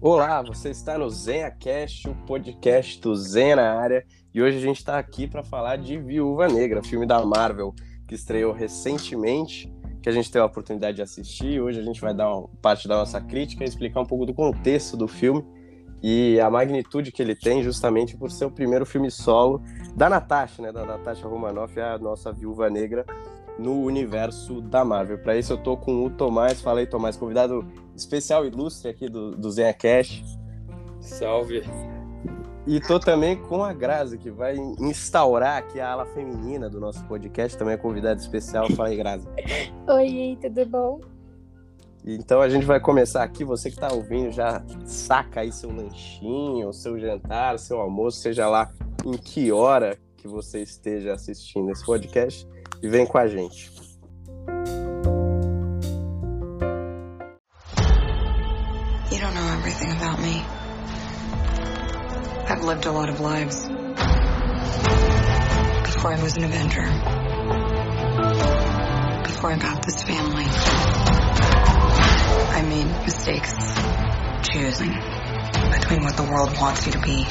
Olá, você está no ZenhaCast, o podcast do Zen na área, e hoje a gente está aqui para falar de Viúva Negra, filme da Marvel que estreou recentemente, que a gente teve a oportunidade de assistir. Hoje a gente vai dar uma parte da nossa crítica e explicar um pouco do contexto do filme e a magnitude que ele tem, justamente por ser o primeiro filme solo da Natasha, né, da Natasha Romanoff, a nossa Viúva Negra no universo da Marvel. Para isso eu tô com o Tomás, fala aí Tomás, convidado especial ilustre aqui do, do Zenha Cash. Salve! E tô também com a Grazi, que vai instaurar aqui a ala feminina do nosso podcast, também é convidado especial. Fala aí, Grazi. Oi, tudo bom? Então a gente vai começar aqui. Você que está ouvindo já saca aí seu lanchinho, seu jantar, seu almoço, seja lá em que hora que você esteja assistindo esse podcast e vem com a gente. Everything about me. I've lived a lot of lives. Before I was an Avenger. Before I got this family. I made mistakes. Choosing between what the world wants you to be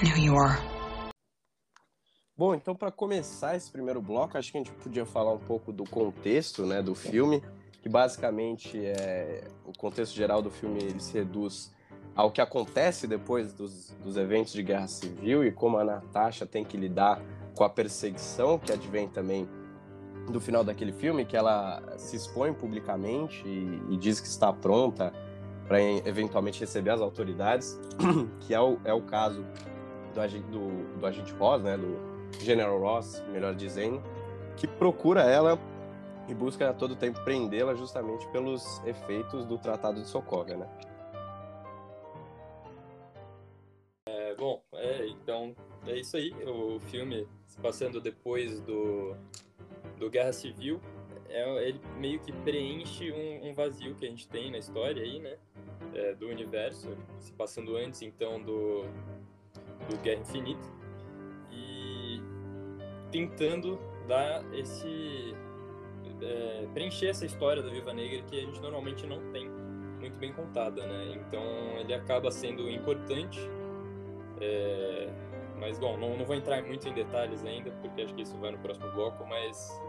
and who you are. Bom, então para começar esse primeiro bloco, acho que a gente podia falar um pouco do contexto, né, do filme, que basicamente é o contexto geral do filme ele se reduz ao que acontece depois dos, dos eventos de guerra civil e como a Natasha tem que lidar com a perseguição que advém também do final daquele filme, que ela se expõe publicamente e, e diz que está pronta para eventualmente receber as autoridades, que é o, é o caso do, do, do agente Ross, né, do General Ross, melhor dizendo, que procura ela e busca a todo tempo prendê-la justamente pelos efeitos do Tratado de Sokovia, né? É, bom, é, então é isso aí. O filme se passando depois do, do Guerra Civil, é, ele meio que preenche um, um, vazio que a gente tem na história aí, né? É, do universo, se passando antes então do, do Guerra Infinita tentando dar esse é, preencher essa história da Viva Negra que a gente normalmente não tem muito bem contada, né? Então ele acaba sendo importante, é, mas bom, não, não vou entrar muito em detalhes ainda porque acho que isso vai no próximo bloco, mas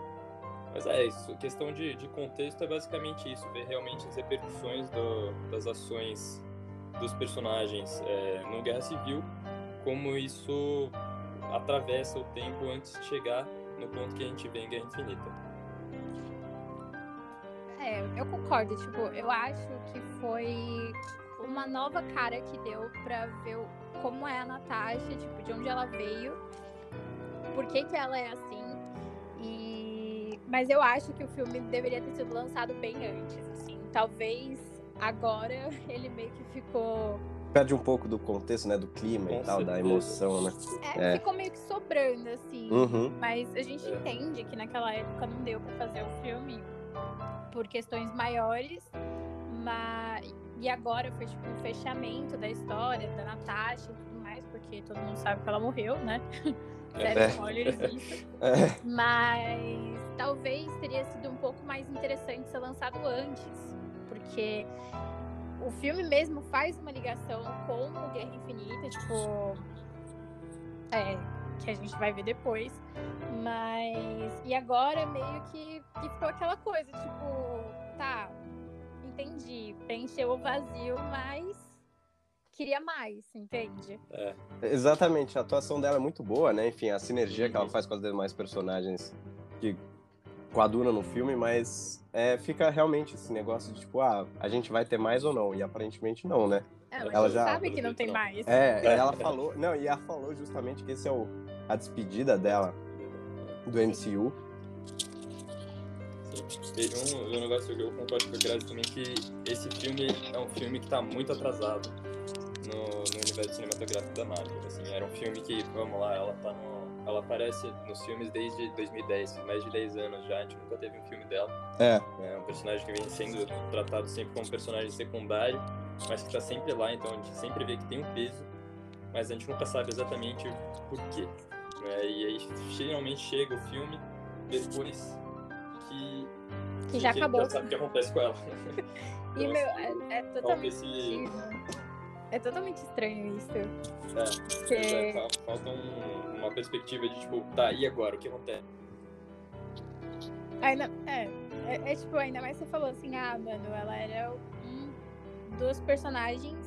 mas é isso. Questão de, de contexto é basicamente isso, ver realmente as repercussões do, das ações dos personagens é, no Guerra Civil como isso atravessa o tempo antes de chegar no ponto que a gente vê em Guerra Infinita. É, eu concordo. Tipo, eu acho que foi uma nova cara que deu pra ver como é a Natasha, tipo, de onde ela veio, por que, que ela é assim. E... Mas eu acho que o filme deveria ter sido lançado bem antes, assim. Talvez agora ele meio que ficou perde um pouco do contexto, né? Do clima Com e tal, certeza. da emoção, né? É, é, ficou meio que sobrando, assim. Uhum. Mas a gente é. entende que naquela época não deu pra fazer o filme por questões maiores. Mas... E agora foi tipo um fechamento da história da Natasha e tudo mais, porque todo mundo sabe que ela morreu, né? Zero é. spoilers isso. É. Mas talvez teria sido um pouco mais interessante ser lançado antes. Porque o filme mesmo faz uma ligação com o Guerra Infinita, tipo. É, que a gente vai ver depois. Mas. E agora meio que, que ficou aquela coisa, tipo, tá, entendi. Preencheu o vazio, mas queria mais, entende? É. Exatamente, a atuação dela é muito boa, né? Enfim, a sinergia que ela faz com as demais personagens que coaduna no filme, mas é, fica realmente esse negócio de tipo, ah, a gente vai ter mais ou não? E aparentemente não, né? Ela, ela já sabe que não tem mais. É, ela falou, não, e ela falou justamente que esse é o, a despedida dela do MCU. Sim. Um, um negócio que eu concordo com a Grazi também que esse filme é um filme que está muito atrasado no, no universo cinematográfico da Marvel. Assim, era um filme que, vamos lá, ela tá no ela aparece nos filmes desde 2010, mais de 10 anos já, a gente nunca teve um filme dela. É. É um personagem que vem sendo tratado sempre como personagem secundário, mas que tá sempre lá, então a gente sempre vê que tem um peso, mas a gente nunca sabe exatamente por quê. Né? E aí finalmente chega o filme, depois que. Que já acabou. Já sabe o que acontece com ela. e, meu, é, é totalmente. Esse... É totalmente estranho isso. É, Porque... é, falta um, uma perspectiva de tipo, tá, e agora? O que acontece? Ainda, é, é, é, tipo, ainda mais você falou assim, ah, mano, ela era um dos personagens.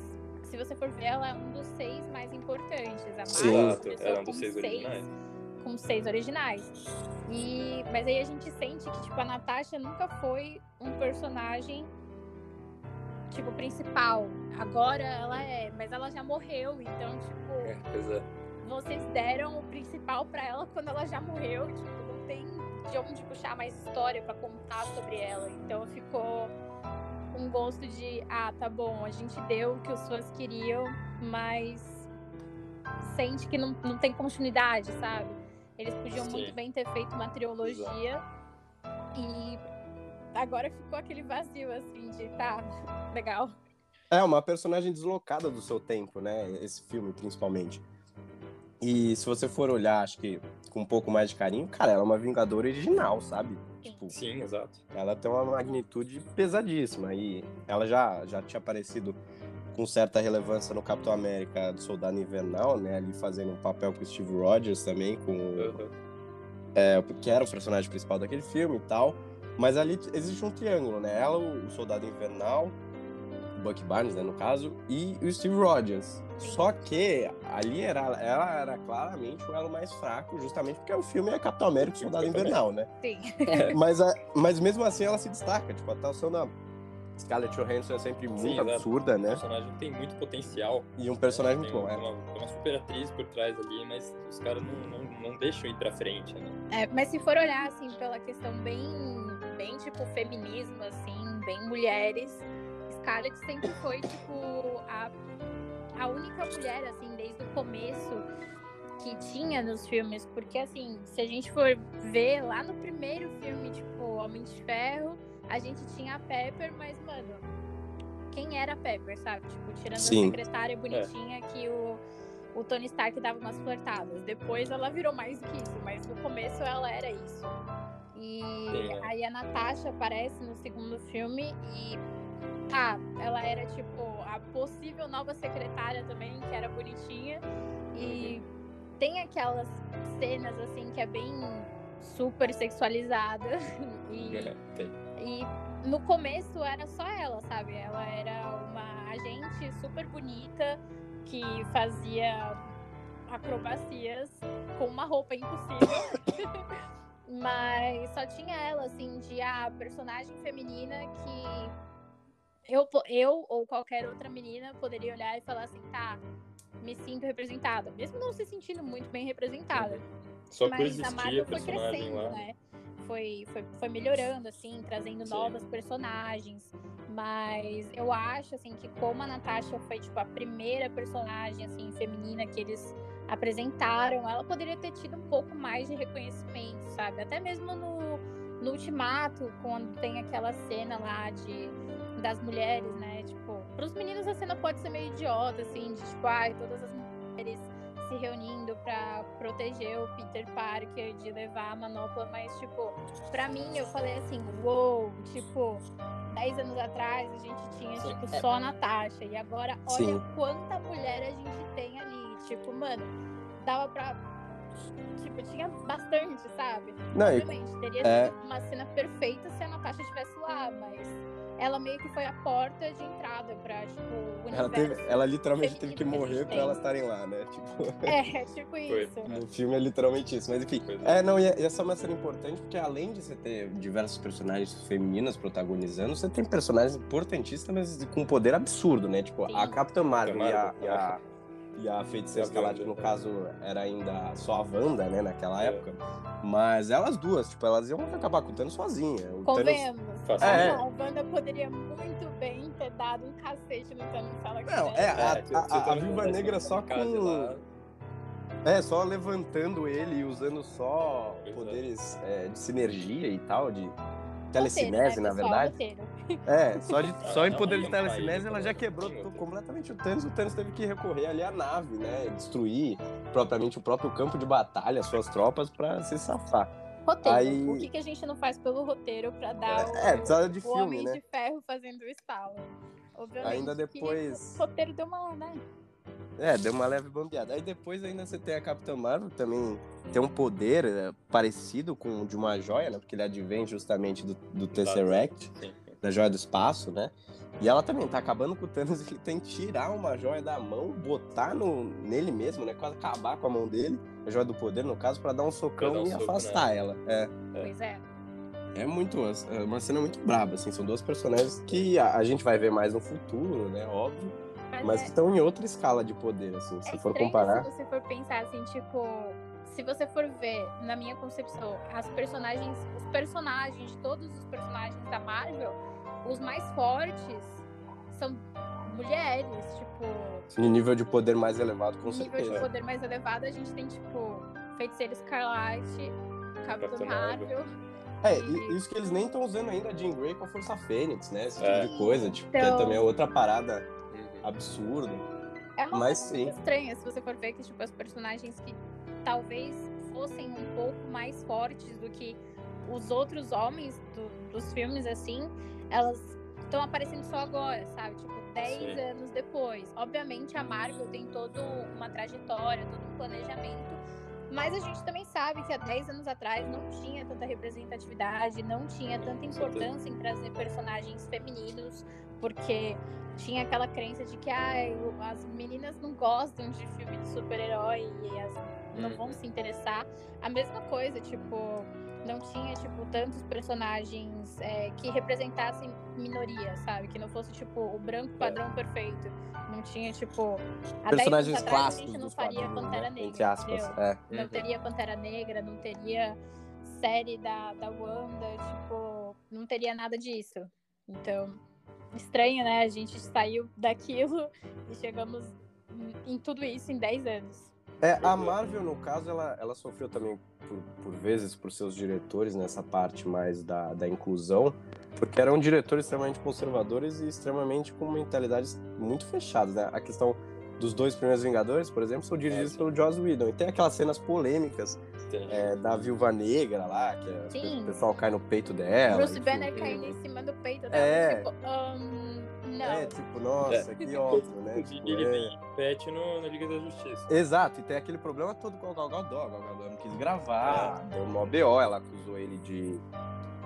Se você for ver, ela é um dos seis mais importantes. A Sim, era um dos seis originais. Com seis originais. E, mas aí a gente sente que, tipo, a Natasha nunca foi um personagem tipo, principal. Agora ela é, mas ela já morreu, então, tipo. É, pois é. Vocês deram o principal para ela quando ela já morreu, tipo, não tem de onde puxar mais história para contar sobre ela. Então ficou um gosto de, ah, tá bom, a gente deu o que os fãs queriam, mas sente que não, não tem continuidade, sabe? Eles podiam Sim. muito bem ter feito uma trilogia e agora ficou aquele vazio, assim, de tá, legal. É, uma personagem deslocada do seu tempo, né? Esse filme, principalmente. E se você for olhar, acho que com um pouco mais de carinho, cara, ela é uma Vingadora original, sabe? Tipo, Sim, exato. Ela tem uma magnitude pesadíssima. E ela já, já tinha aparecido com certa relevância no Capitão América do Soldado Invernal, né? Ali fazendo um papel com o Steve Rogers também, com. Uhum. É, que era o personagem principal daquele filme e tal. Mas ali existe um triângulo, né? Ela, o Soldado Invernal, o Buck Barnes, né, no caso, e o Steve Rogers. Só que ali era, ela era claramente o elo mais fraco, justamente porque o filme é Capitão América e Soldado Invernal, né? Sim. mas, a, mas mesmo assim ela se destaca. Tipo, a atuação da Scarlett Johansson é sempre muito Sim, absurda, né? O personagem tem muito potencial. E um personagem muito bom, é. Uma, uma super atriz por trás ali, mas os caras não, não, não deixam ir pra frente, né? É, mas se for olhar, assim, pela questão bem bem, tipo, feminismo, assim, bem mulheres. Scarlett sempre foi, tipo, a, a única mulher, assim, desde o começo que tinha nos filmes. Porque, assim, se a gente for ver lá no primeiro filme, tipo, Homem de Ferro, a gente tinha a Pepper, mas, mano, quem era a Pepper, sabe? Tipo, tirando Sim. a secretária bonitinha é. que o, o Tony Stark dava umas flertadas. Depois ela virou mais do que isso, mas no começo ela era isso. E Sim. aí a Natasha aparece no segundo filme e tá, ela era tipo a possível nova secretária também, que era bonitinha. E uhum. tem aquelas cenas assim que é bem super sexualizada. E, é, e no começo era só ela, sabe? Ela era uma agente super bonita que fazia acrobacias com uma roupa impossível. Mas só tinha ela, assim, de a ah, personagem feminina que eu, eu ou qualquer outra menina poderia olhar e falar assim, tá, me sinto representada. Mesmo não se sentindo muito bem representada. Só Mas a Marvel foi crescendo, lá. né? Foi, foi, foi melhorando, assim, trazendo Sim. novas personagens. Mas eu acho, assim, que como a Natasha foi, tipo, a primeira personagem, assim, feminina que eles apresentaram, ela poderia ter tido um pouco mais de reconhecimento, sabe? Até mesmo no, no Ultimato, quando tem aquela cena lá de das mulheres, né? Tipo, pros meninos a cena pode ser meio idiota, assim, de tipo, ai, todas as mulheres se reunindo para proteger o Peter Parker de levar a manopla, mas tipo, para mim eu falei assim, uou, wow, tipo, 10 anos atrás a gente tinha tipo só a Natasha e agora olha Sim. quanta mulher a gente tem ali Tipo, mano, dava pra. Tipo, tinha bastante, sabe? Não, Obviamente, teria é... sido uma cena perfeita se a Natasha estivesse lá, mas ela meio que foi a porta de entrada pra, tipo, o ela, teve, ela literalmente teve que morrer pra elas estarem lá, né? Tipo... É, tipo isso. No filme é literalmente isso. Mas enfim, é, não, e essa é uma cena importante porque além de você ter diversos personagens femininas protagonizando, você tem personagens importantíssimos com um poder absurdo, né? Tipo, Sim. a Capitã Marvel e a, e a e a Feiticeira Escarlate, no caso, era ainda só a Wanda, né, naquela é. época. Mas elas duas, tipo, elas iam acabar com o Thanos sozinha. O Convenhamos. Thanos... É. A Wanda poderia muito bem ter dado um cacete no Thanos se ela Não, é, a, a, a, a Viúva Negra só com... É, só levantando ele e usando só poderes é, de sinergia e tal, de telecinese, né, na verdade. É, só, de, só em poder de telecinese ela já quebrou completamente o Thanos. O Thanos teve que recorrer ali à nave, né? Destruir propriamente o próprio campo de batalha, suas tropas, para se safar. Roteiro. Aí... O que, que a gente não faz pelo roteiro pra dar é, o, é, de filme, Homem né? de Ferro fazendo o estalo? Obviamente Ainda depois... o roteiro deu uma, né? É, deu uma leve bambeada. Aí depois ainda você tem a Capitã Marvel, também tem um poder é, parecido com o de uma joia, né? Porque ele advém justamente do, do Tesseract, da joia do espaço, né? E ela também tá acabando com o Thanos e ele tem que tirar uma joia da mão, botar no, nele mesmo, né? Quase acabar com a mão dele, a joia do poder, no caso, para dar um socão dar um e soco, afastar né? ela. É. Pois é. É muito. É uma cena muito braba, assim. São duas personagens que a, a gente vai ver mais no futuro, né? Óbvio mas, que estão em outra escala de poder, assim, se é for comparar. Se você for pensar assim, tipo, se você for ver, na minha concepção, as personagens, os personagens, todos os personagens da Marvel, os mais fortes são mulheres, tipo. Em nível de poder mais elevado, com certeza. Nível de poder mais elevado, a gente tem, tipo, Feiticeiro Escarlate, Capitão Marvel. É, isso que eles nem estão usando ainda a Jean Grey com a Força Fênix, né? Esse tipo é. de coisa, tipo, então... que é também outra parada absurdo. É uma mas coisa sim. estranha se você for ver que tipo, as personagens que talvez fossem um pouco mais fortes do que os outros homens do, dos filmes, assim, elas estão aparecendo só agora, sabe? Tipo, 10 anos depois. Obviamente a Marvel tem toda uma trajetória, todo um planejamento, mas a gente também sabe que há 10 anos atrás não tinha tanta representatividade, não tinha tanta importância em trazer personagens femininos, porque tinha aquela crença de que ah, as meninas não gostam de filme de super-herói e as, não vão uhum. se interessar. A mesma coisa, tipo, não tinha, tipo, tantos personagens é, que representassem minorias, sabe? Que não fosse, tipo, o branco é. padrão é. perfeito. Não tinha, tipo. Personagens clássicos. A gente não faria Pantera né? Negra. Aspas, é. Não uhum. teria Pantera Negra, não teria série da, da Wanda, tipo, não teria nada disso. Então estranho, né? A gente saiu daquilo e chegamos em tudo isso em 10 anos. É, a Marvel, no caso, ela, ela sofreu também, por, por vezes, por seus diretores nessa parte mais da, da inclusão, porque eram diretores extremamente conservadores e extremamente com mentalidades muito fechadas, né? A questão dos dois primeiros Vingadores, por exemplo, são dirigidos é, pelo Joss Whedon. E tem aquelas cenas polêmicas é, da Viúva Negra lá, que é, o pessoal cai no peito dela. Bruce Banner caindo em cima do peito dela. É. Tipo, um, não. É, tipo, nossa, é. que óbvio, né? Tipo, ele é... pet no, na Liga da Justiça. Exato, e tem aquele problema todo com o Gal Gadot. A Gal Gadot não quis gravar, é. deu uma BO, ela acusou ele de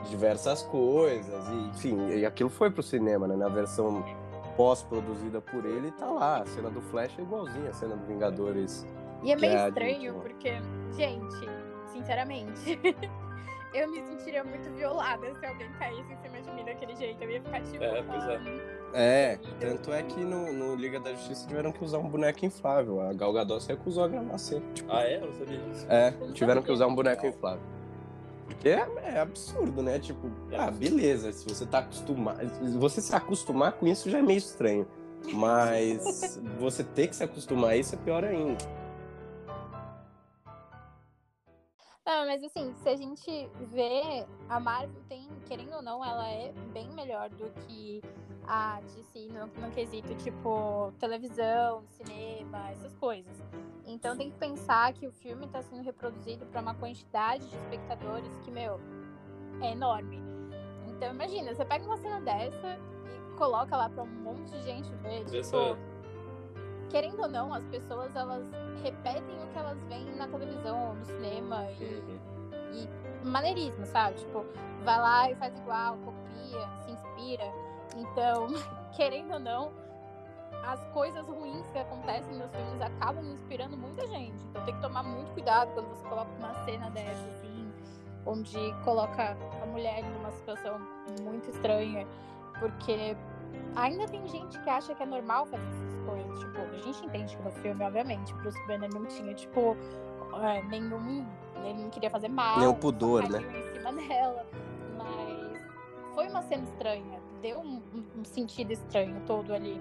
diversas coisas, e, enfim, e aquilo foi pro cinema, né? Na versão pós-produzida por ele, tá lá. A cena do Flash é igualzinha a cena do Vingadores. E é meio é estranho, porque, gente, sinceramente, eu me sentiria muito violada se alguém caísse em cima de mim daquele jeito. Eu ia ficar tipo. É, pois é. É, tanto é que no, no, Liga da Justiça tiveram que usar um boneco inflável. A Gal Gadot se recusou a gravar assim. Tipo, ah, é? Eu não sabia disso. É, tiveram que usar um boneco inflável. Porque é, é, absurdo, né? Tipo, ah, beleza, se você tá acostumado. Você se acostumar com isso já é meio estranho. Mas você ter que se acostumar a isso é pior ainda. Não, mas assim, se a gente vê, a Marvel tem, querendo ou não, ela é bem melhor do que a DC no, no quesito, tipo, televisão, cinema, essas coisas. Então tem que pensar que o filme está sendo reproduzido para uma quantidade de espectadores que, meu, é enorme. Então imagina, você pega uma cena dessa e coloca lá para um monte de gente ver, tipo, querendo ou não, as pessoas elas repetem o que elas veem na televisão, no cinema e, uhum. e maneirismo, sabe? Tipo, vai lá e faz igual, copia, se inspira. Então, querendo ou não, as coisas ruins que acontecem nos filmes acabam inspirando muita gente. Então tem que tomar muito cuidado quando você coloca uma cena dessa, assim, onde coloca a mulher numa situação muito estranha. Porque ainda tem gente que acha que é normal fazer essas coisas. Tipo, a gente entende que no filme, obviamente, Bruce Banner não tinha, tipo, é, nenhum. Ele não queria fazer mal. Nenhum pudor, né? Em cima dela. Mas foi uma cena estranha. Deu um, um sentido estranho todo ali.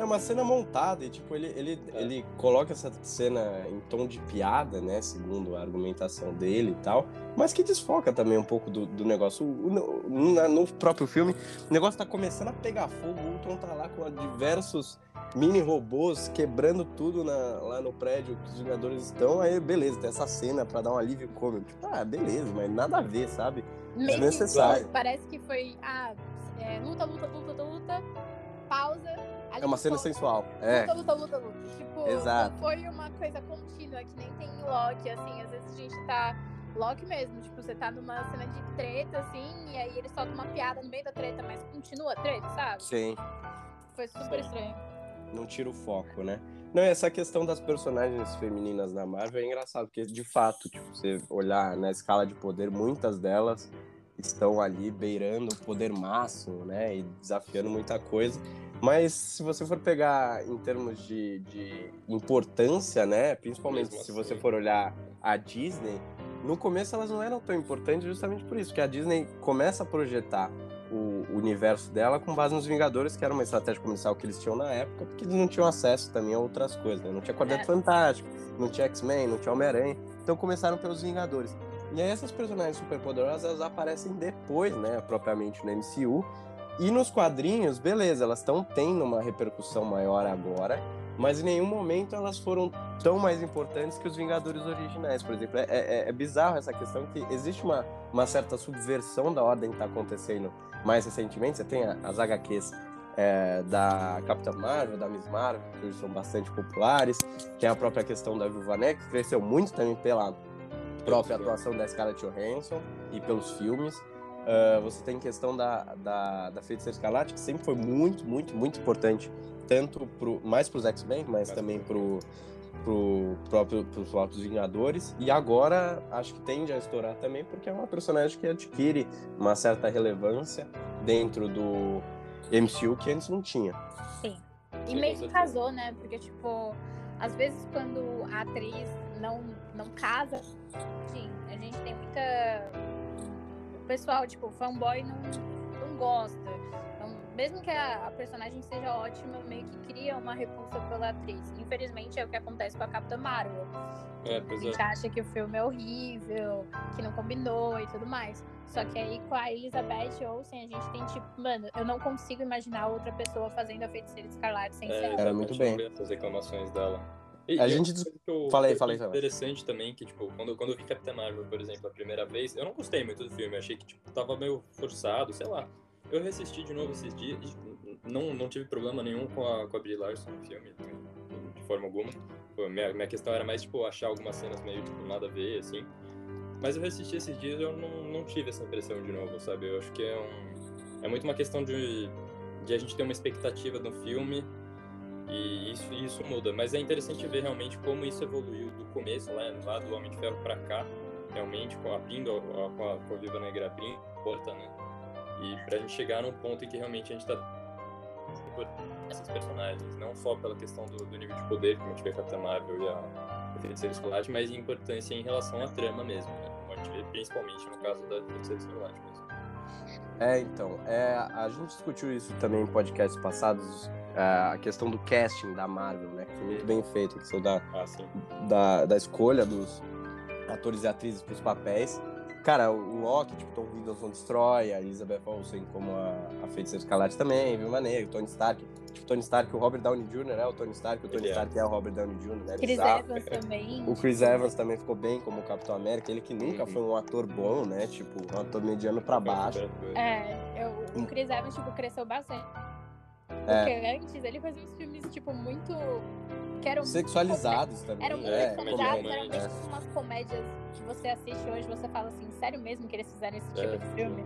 É uma cena montada e, tipo, ele, ele, é. ele coloca essa cena em tom de piada, né? Segundo a argumentação dele e tal. Mas que desfoca também um pouco do, do negócio. O, no, no, próprio filme, o negócio tá começando a pegar fogo. O Ultron tá lá com diversos mini robôs quebrando tudo na, lá no prédio que os Vingadores estão. Aí, beleza, tem essa cena pra dar um alívio cômico. Tipo, ah, beleza, mas nada a ver, sabe? Meio é necessário. Parece que foi, ah, é, luta, luta, luta, luta, pausa é uma cena sensual. É. Luta, luta, luta, luta. Tipo, Exato. não foi uma coisa contínua, que nem tem em Loki, assim. Às vezes a gente tá. Loki mesmo, tipo, você tá numa cena de treta, assim, e aí ele solta uma piada no meio da treta, mas continua a treta, sabe? Sim. Foi super estranho. Não tira o foco, né? Não, essa questão das personagens femininas da Marvel é engraçado, porque de fato, tipo, você olhar na escala de poder, muitas delas estão ali beirando o poder máximo, né? E desafiando muita coisa. Mas se você for pegar em termos de, de importância, né? Principalmente Mesmo se assim. você for olhar a Disney, no começo elas não eram tão importantes justamente por isso, que a Disney começa a projetar o universo dela com base nos Vingadores, que era uma estratégia comercial que eles tinham na época, porque eles não tinham acesso também a outras coisas, né? Não tinha Quarteto é. Fantástico, não tinha X-Men, não tinha Homem-Aranha, então começaram pelos Vingadores. E aí essas personagens superpoderosas, elas aparecem depois, né, propriamente no MCU, e nos quadrinhos, beleza, elas estão tendo uma repercussão maior agora, mas em nenhum momento elas foram tão mais importantes que os Vingadores originais, por exemplo. É, é, é bizarro essa questão que existe uma, uma certa subversão da ordem que está acontecendo mais recentemente. Você tem as HQs é, da Capitã Marvel, da Miss Marvel, que hoje são bastante populares. Tem a própria questão da Viúva Negra, que cresceu muito também pela própria atuação da Scarlett Johansson e pelos filmes. Uh, você tem questão da, da, da Feiticeira Escarlate, que sempre foi muito, muito, muito importante, tanto pro, mais para os X-Men, mas também para pro próprio pros próprios Vingadores. E agora acho que tende a estourar também, porque é uma personagem que adquire uma certa relevância dentro do MCU que antes não tinha. Sim. E meio que casou, né? Porque, tipo, às vezes quando a atriz não, não casa, sim, a gente tem muita pessoal, tipo, fanboy não, não gosta. Então, mesmo que a, a, personagem seja ótima, meio que cria uma repulsa pela atriz. Infelizmente é o que acontece com a Capitã Marvel. É, pois a gente é. acha que o filme é horrível, que não combinou e tudo mais. Só que aí com a Elizabeth Olsen, a gente tem tipo, mano, eu não consigo imaginar outra pessoa fazendo a feiticeira escarlate sem é, ser. Era muito bem. As reclamações dela. E, a gente. Eu, falei, falei, falei. interessante também que, tipo, quando, quando eu vi Capitã Marvel, por exemplo, a primeira vez, eu não gostei muito do filme. Achei que, tipo, tava meio forçado, sei lá. Eu reassisti de novo esses dias. Não, não tive problema nenhum com a, com a Brie Larson no filme, de forma alguma. Minha, minha questão era mais, tipo, achar algumas cenas meio, tipo, nada a ver, assim. Mas eu reassisti esses dias e eu não, não tive essa impressão de novo, sabe? Eu acho que é um. É muito uma questão de, de a gente ter uma expectativa no filme e isso, isso muda. Mas é interessante ver realmente como isso evoluiu do começo, lá, lá do Homem de Ferro para cá, realmente, com abrindo a, com, a, com a Viva Negra abrindo a porta, né? E pra gente chegar num ponto em que realmente a gente tá por essas personagens, não só pela questão do, do nível de poder, como a gente vê a Capitã Marvel e a, a Feiticeira Escolate, mas importância em relação à trama mesmo, né? Como a gente vê principalmente no caso da Feiticeira mesmo. É, então, é, a gente discutiu isso também em podcasts passados, a questão do casting da Marvel, né? Que foi muito bem feito, a questão da, ah, da, da escolha dos atores e atrizes para os papéis. Cara, o Loki, tipo, Tom Hiddleston destrói, a Elizabeth Olsen como a, a Feiticeira Escarlate também, viu? Maneiro, o Tony Stark. Tipo, Tony Stark, o Robert Downey Jr., né? O Tony Stark, o Tony ele Stark é. é. o Robert Downey Jr., né? Chris Evans também. O Chris Evans também ficou bem como o Capitão América, ele que nunca uhum. foi um ator bom, né? Tipo, um ator mediano pra baixo. É, eu, o Chris Evans, tipo, cresceu bastante é. Porque é. antes ele fazia uns filmes, tipo, muito. Que eram Sexualizados também. Eram muito é, sexualizados, eram meio é. umas comédias que você assiste hoje você fala assim, sério mesmo que eles fizeram esse tipo é. de filme?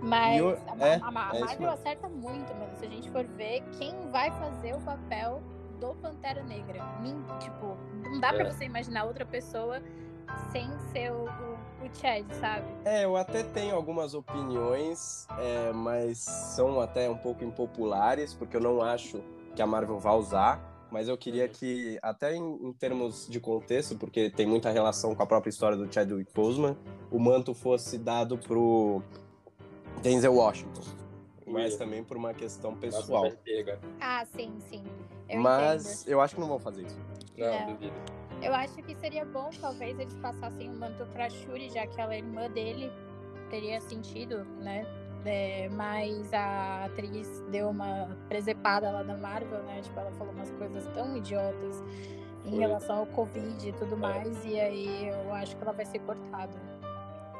Mas eu, a, é, a, a Marvel acerta muito, mano. Se a gente for ver quem vai fazer o papel do Pantera Negra. Tipo, não dá pra você imaginar outra pessoa sem ser o, o, o Chad, sabe? É, eu até tenho algumas opiniões, é, mas são até um pouco impopulares, porque eu não acho que a Marvel vá usar. Mas eu queria uhum. que, até em, em, termos de contexto, porque tem muita relação com a própria história do Chadwick Boseman, o manto fosse dado pro Denzel Washington. mas também por uma questão pessoal. Ah, sim, sim. Eu mas entendo. eu acho que não vão fazer isso. Não, é. duvido. Eu acho que seria bom, talvez, eles passassem o um manto pra Shuri, já que ela é irmã dele. Teria sentido, né? É, mas a atriz deu uma presepada lá da Marvel, né? Tipo, ela falou umas coisas tão idiotas em Foi. relação ao Covid e tudo é. mais, e aí eu acho que ela vai ser cortada.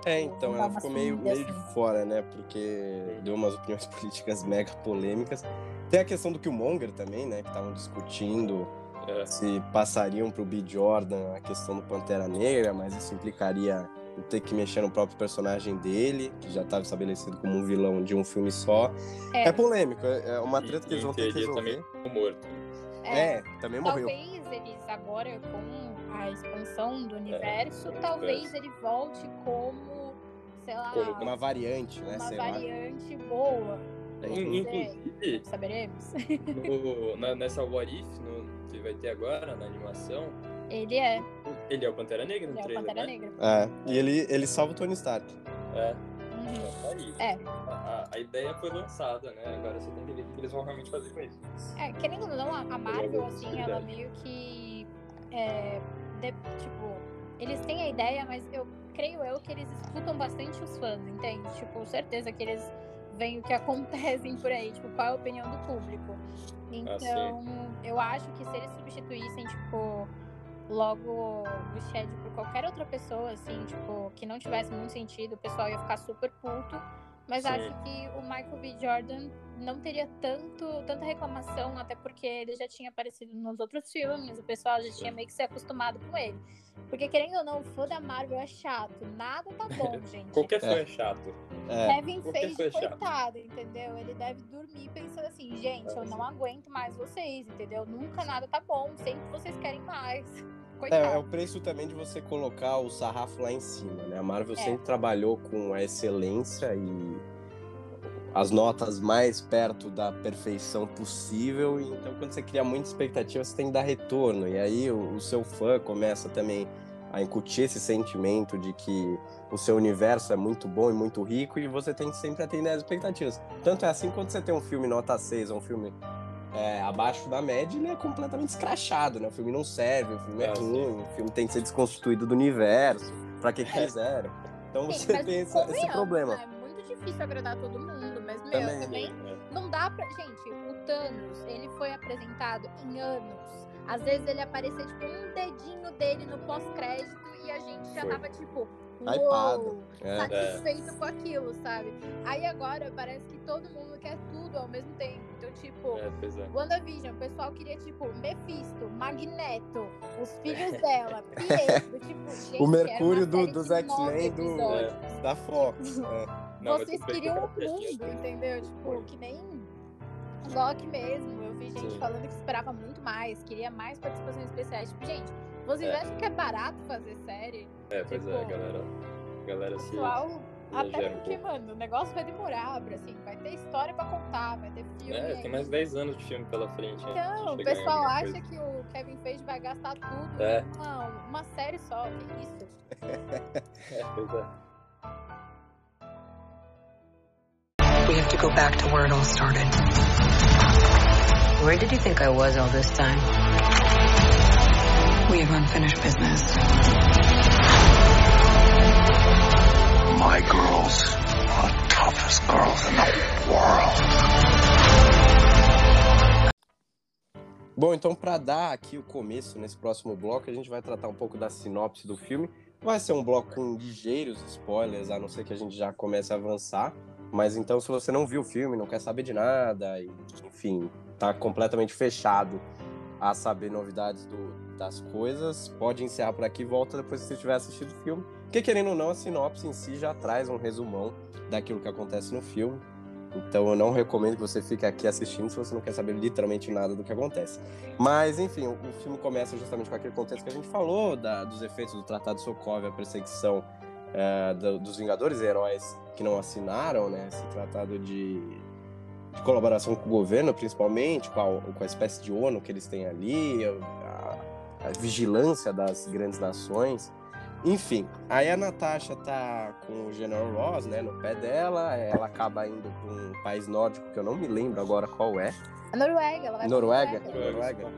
É, então, ela ficou meio, meio de assim. fora, né? Porque deu umas opiniões políticas mega polêmicas. Tem a questão do Killmonger também, né? Que estavam discutindo é. se passariam pro B. Jordan a questão do Pantera Negra, mas isso implicaria ter que mexer no próprio personagem dele, que já estava estabelecido como um vilão de um filme só. É, é polêmico, é, é uma treta que eles vão ter que resolver. Também morto. É, é, também morreu. Talvez eles agora, com a expansão do universo, é, talvez ele volte como, sei lá... Como uma variante, né? Uma variante lá. boa. Inclusive, saberemos. No, na, nessa What If, no, que vai ter agora na animação. Ele é. Ele é o Pantera Negra no ele trailer, é o Pantera né? Negra. É, e ele, ele salva o Tony Stark. É. Uhum. Tá é. A, a, ideia foi lançada, né? Agora você tem que ver o que eles vão realmente fazer com isso. É, querendo ou não, a Marvel, assim, ela meio que. É, de, tipo, eles têm a ideia, mas eu creio eu que eles escutam bastante os fãs, entende? Tipo, certeza que eles veem o que acontecem por aí, tipo, qual é a opinião do público. Então, assim. eu acho que se eles substituíssem, tipo, logo o Shed por qualquer outra pessoa, assim, tipo, que não tivesse muito sentido, o pessoal ia ficar super puto. Mas Sim. acho que o Michael B. Jordan não teria tanto, tanta reclamação, até porque ele já tinha aparecido nos outros filmes, o pessoal já tinha meio que se acostumado com ele. Porque, querendo ou não, o fã da Marvel é chato. Nada tá bom, gente. Qualquer fã é, é chato. É. Kevin Feige, é coitado, entendeu? Ele deve dormir pensando assim, gente, eu não aguento mais vocês, entendeu? Nunca nada tá bom, sempre vocês querem mais. É, é, o preço também de você colocar o sarrafo lá em cima, né? A Marvel é. sempre trabalhou com a excelência e as notas mais perto da perfeição possível. Então, quando você cria muita expectativa, você tem que dar retorno. E aí o, o seu fã começa também a incutir esse sentimento de que o seu universo é muito bom e muito rico e você tem que sempre atender às expectativas. Tanto é assim quando você tem um filme nota 6 ou um filme é, abaixo da média, ele é completamente escrachado, né? O filme não serve, o filme é, é ruim, o filme tem que ser desconstituído do universo, para quem quiser. Então você Sim, tem esse, esse problema. É muito difícil agradar todo mundo, mas meu, também, também é. não dá pra. Gente, o Thanos, ele foi apresentado em anos. Às vezes ele aparecia, tipo, um dedinho dele no pós-crédito e a gente já foi. tava, tipo, Uou, é. satisfeito com aquilo, sabe? Aí agora parece que todo mundo quer tudo ao mesmo tempo. Então, tipo, é, é. WandaVision, o pessoal queria, tipo, Mephisto, Magneto, os filhos dela, Pietro, tipo, gente, O Mercúrio do, dos X-Men do, é, da Fox. É. Não, Vocês queriam o mundo, entendeu? Tipo, que nem Loki mesmo. Eu vi gente Sim. falando que esperava muito mais, queria mais participações especiais. Tipo, gente, vocês é. acham que é barato fazer série? É, pois é, tipo, é, galera. Galera pessoal, se. Até porque, mano, o negócio vai demorar, assim, vai ter história pra contar, vai ter filme. É, tem mais 10 anos de filme pela frente. Então, o pessoal acha coisa. que o Kevin Feige vai gastar tudo é. uma, uma série só, que isso? é, pois é. We have to go back to where it all started. Where did you think I was all this time? We have unfinished business. My girls are the toughest girls in the world. Bom, então para dar aqui o começo nesse próximo bloco, a gente vai tratar um pouco da sinopse do filme. Vai ser um bloco com ligeiros spoilers, a não ser que a gente já comece a avançar. Mas então, se você não viu o filme, não quer saber de nada, e, enfim, tá completamente fechado a saber novidades do, das coisas, pode encerrar por aqui e volta depois que você tiver assistido o filme. Porque, querendo ou não, a sinopse em si já traz um resumão daquilo que acontece no filme. Então eu não recomendo que você fique aqui assistindo se você não quer saber literalmente nada do que acontece. Mas, enfim, o, o filme começa justamente com aquele contexto que a gente falou, da, dos efeitos do Tratado Sokovia, a perseguição é, do, dos Vingadores, heróis que não assinaram né, esse tratado de, de colaboração com o governo, principalmente, com a, com a espécie de ONU que eles têm ali, a, vigilância das grandes nações. Enfim, aí a Natasha tá com o General Ross, né, no pé dela, ela acaba indo pra um país nórdico que eu não me lembro agora qual é. A Noruega, ela vai Noruega? Noruega. Noruega.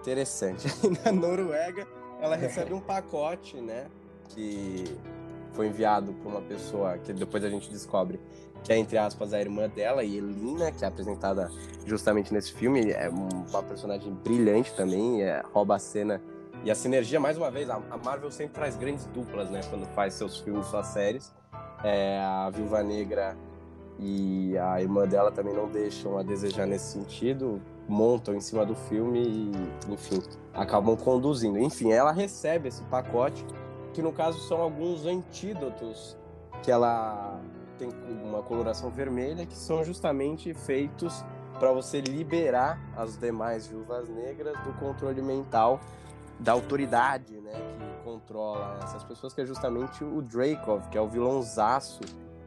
Interessante. na Noruega, ela recebe um pacote, né, que foi enviado por uma pessoa que depois a gente descobre que é, entre aspas, a irmã dela, Elina, que é apresentada justamente nesse filme. É uma personagem brilhante também, é, rouba a cena. E a sinergia, mais uma vez, a, Marvel sempre traz grandes duplas, né? Quando faz seus filmes, suas séries. É, a Viúva Negra e a irmã dela também não deixam a desejar nesse sentido. Montam em cima do filme e, enfim, acabam conduzindo. Enfim, ela recebe esse pacote, que no caso são alguns antídotos que ela tem uma coloração vermelha, que são justamente feitos para você liberar as demais viúvas negras do controle mental da autoridade, né, que controla essas pessoas, que é justamente o Dracov, que é o vilãozaço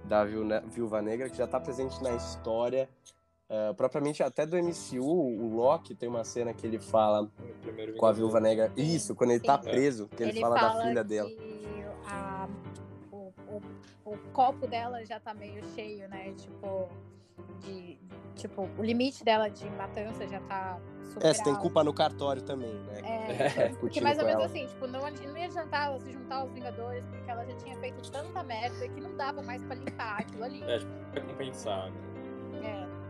da Viúva Negra, que já está presente na história, uh, propriamente até do MCU, o Loki tem uma cena que ele fala com a Viúva Negra, isso, quando ele está preso, que ele, ele fala, fala, da filha dela o copo dela já tá meio cheio, né? Tipo, de, tipo, o limite dela de matança já tá super É, você tem culpa no cartório também, né? É, é porque mais ou menos assim, tipo, não, não ia adiantar ela se juntar aos Vingadores, porque ela já tinha feito tanta merda que não dava mais pra limpar aquilo ali. É, tipo, pra compensar, né? É.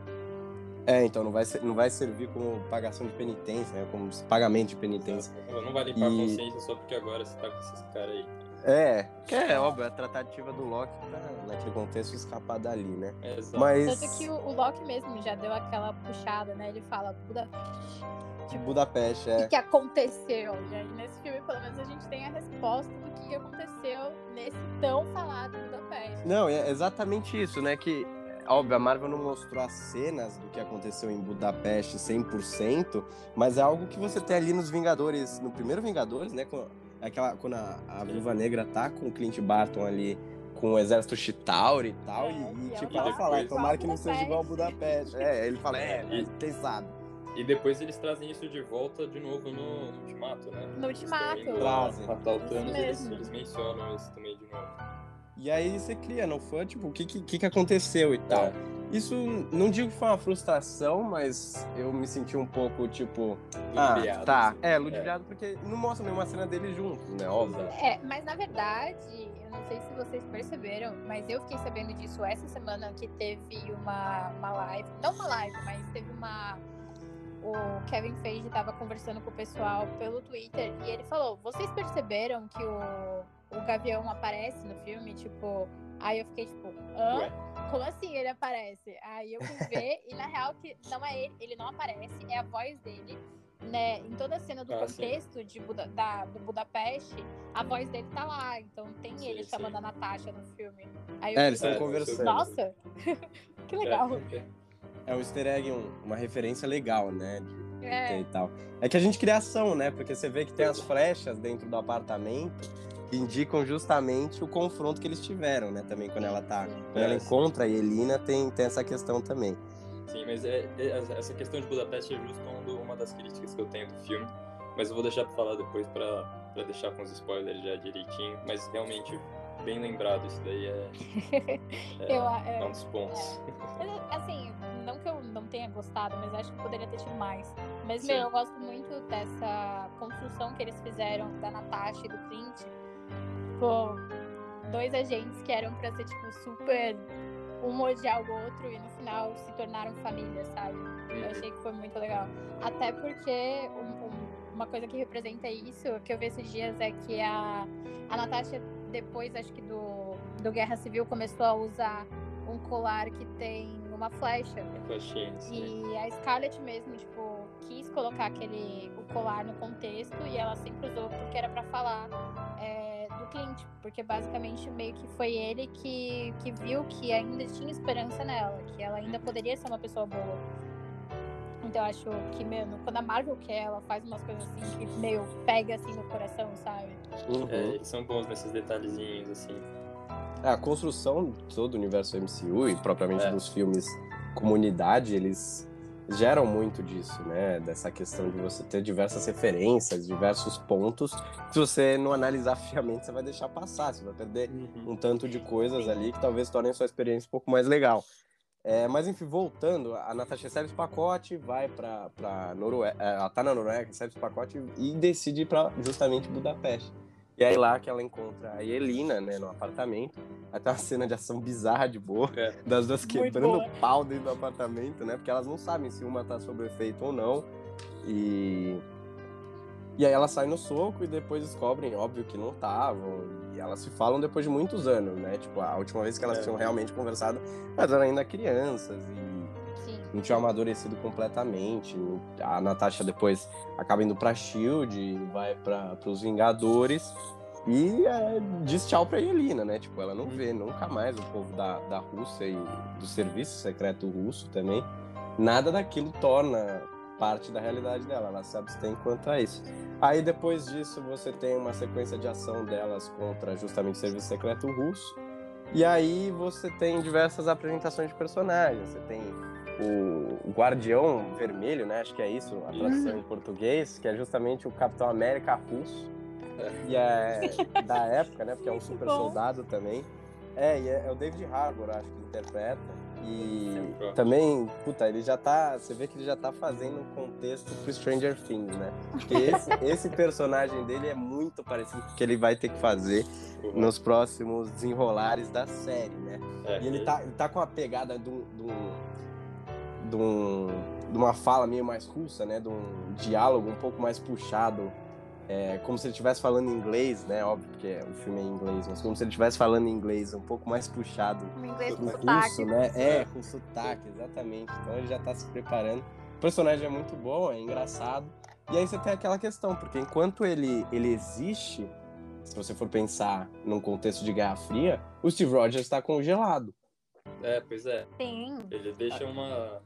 É, então não vai, ser, não vai servir como pagação de penitência, né? Como pagamento de penitência. Não vai limpar e... a consciência só porque agora você tá com esses caras aí. É, que é óbvio, a tratativa do Loki pra, naquele contexto, escapar dali, né? Exato. Mas... Tanto que o, o, Loki mesmo já deu aquela puxada, né? Ele fala Budapeste. Tipo, Budapeste, é. O que aconteceu, gente? Nesse filme, pelo menos, a gente tem a resposta do que aconteceu nesse tão falado Budapeste. Não, é exatamente isso, né? Que, óbvio, a Marvel não mostrou as cenas do que aconteceu em Budapeste 100%, mas é algo que você tem ali nos Vingadores, no primeiro Vingadores, né? Com aquela, quando a, a Viúva Negra tá com o Clint Barton ali, com o exército Chitauri e tal, é, e, e tipo, ela fala, tomara que não seja igual Budapeste. É, ele fala, é, e, quem sabe. E depois eles trazem isso de volta de novo no, no Ultimato, né? No Ultimato. Trazem. Matar o Thanos, eles, eles mencionam isso também de novo. E aí você cria, não foi? Tipo, o que, que, que aconteceu e tal. É. Isso, não digo que foi uma frustração, mas eu me senti um pouco, tipo... Ah, tá. Assim. É, ludibriado é. porque não mostra nenhuma cena deles juntos, né? Óbvio. É, mas na verdade, eu não sei se vocês perceberam, mas eu fiquei sabendo disso essa semana que teve uma, uma live. Não uma live, mas teve uma o Kevin Feige estava conversando com o pessoal pelo Twitter e ele falou: vocês perceberam que o, o Gavião aparece no filme? Tipo, aí eu fiquei tipo, hã? Como assim ele aparece? Aí eu fui ver e na real que não é ele, ele não aparece, é a voz dele. Né, em toda a cena do ah, contexto de Buda, da, do Budapeste, a voz dele tá lá. Então tem sim, ele sim. chamando a Natasha no filme. Aí é, eles estão conversando. Nossa, que legal. É, é um easter egg, um, uma referência legal, né? De, é. e tal. É que a gente cria ação, né? Porque você vê que tem as flechas dentro do apartamento indicam justamente o confronto que eles tiveram, né? Também quando ela tá. Quando ela encontra a Elina, tem, tem essa questão também. Sim, mas é, é, essa questão de Budapeste é justo uma das críticas que eu tenho do filme. Mas eu vou deixar pra falar depois pra, pra deixar com os spoilers já direitinho. Mas realmente bem lembrado, isso daí é, é, eu, é, é um dos pontos. É. Assim, não que eu não tenha gostado, mas acho que poderia ter tido mais. Mas, Sim. meu, eu gosto muito dessa construção que eles fizeram da Natasha e do Clint. Tipo, dois agentes que eram pra ser, tipo, super um odiar o outro e no final se tornaram família, sabe? Eu uhum. achei que foi muito legal. Até porque um, um, uma coisa que representa isso, que eu vi esses dias, é que a, a Natasha depois, acho que do, do Guerra Civil, começou a usar um colar que tem uma flecha. E a Scarlett mesmo, tipo, quis colocar aquele o colar no contexto e ela sempre usou porque era para falar Clint, porque basicamente meio que foi ele que, que viu que ainda tinha esperança nela, que ela ainda poderia ser uma pessoa boa. Então eu acho que, mesmo quando a Marvel quer, ela faz umas coisas assim que meio pega assim no coração, sabe? Uhum. É, eles são bons nesses detalhezinhos, assim. É, a construção de todo o universo MCU e propriamente é. dos filmes comunidade, eles geram muito disso, né? Dessa questão de você ter diversas referências, diversos pontos. Se você não analisar friamente, você vai deixar passar, você vai perder uhum. um tanto de coisas ali que talvez tornem a sua experiência um pouco mais legal. É, mas enfim, voltando, a Natasha recebe esse pacote, vai para Noruega, é, ela tá na Noruega, recebe esse pacote e decide ir para justamente Budapeste. E aí lá que ela encontra a Elina, né, no apartamento. Até uma cena de ação bizarra de boa, é. das duas quebrando pau dentro do apartamento, né? Porque elas não sabem se uma tá sob efeito ou não. E e aí elas saem no soco e depois descobrem, óbvio, que não estavam. E elas se falam depois de muitos anos, né? Tipo, a última vez que elas é. tinham realmente conversado, elas eram ainda crianças e. não tinham amadurecido completamente. A Natasha depois acaba indo pra Shield vai para os Vingadores. E é, diz tchau pra Yelena, né? Tipo, ela não uhum. vê nunca mais o povo da, da Rússia e do serviço secreto russo também. Nada daquilo torna parte da realidade dela, ela se abstém quanto a isso. Aí depois disso você tem uma sequência de ação delas contra justamente o serviço secreto russo. E aí você tem diversas apresentações de personagens. Você tem o Guardião Vermelho, né? Acho que é isso, a tradução em português, que é justamente o Capitão América russo. E é da época, né? Porque é um super soldado também. É, e é, é o David Harbour, acho que interpreta. E também, puta, ele já tá. Você vê que ele já tá fazendo um contexto pro Stranger Things, né? Porque esse, esse personagem dele é muito parecido com o que ele vai ter que fazer uhum. nos próximos desenrolares da série, né? É, e ele, tá, ele tá com a pegada um. De, um, de uma fala meio mais russa, né? De um diálogo um pouco mais puxado é, como se ele estivesse falando inglês, né? Óbvio que o filme é em inglês, mas como se ele estivesse falando inglês um pouco mais puxado um inglês com russo, né? É, com sotaque, exatamente. Então ele já tá se preparando. O personagem é muito bom, é engraçado. E aí você tem aquela questão, porque enquanto ele, ele existe, se você for pensar num contexto de Guerra Fria, o Steve Rogers está congelado. É, pois é. Sim. Ele deixa uma.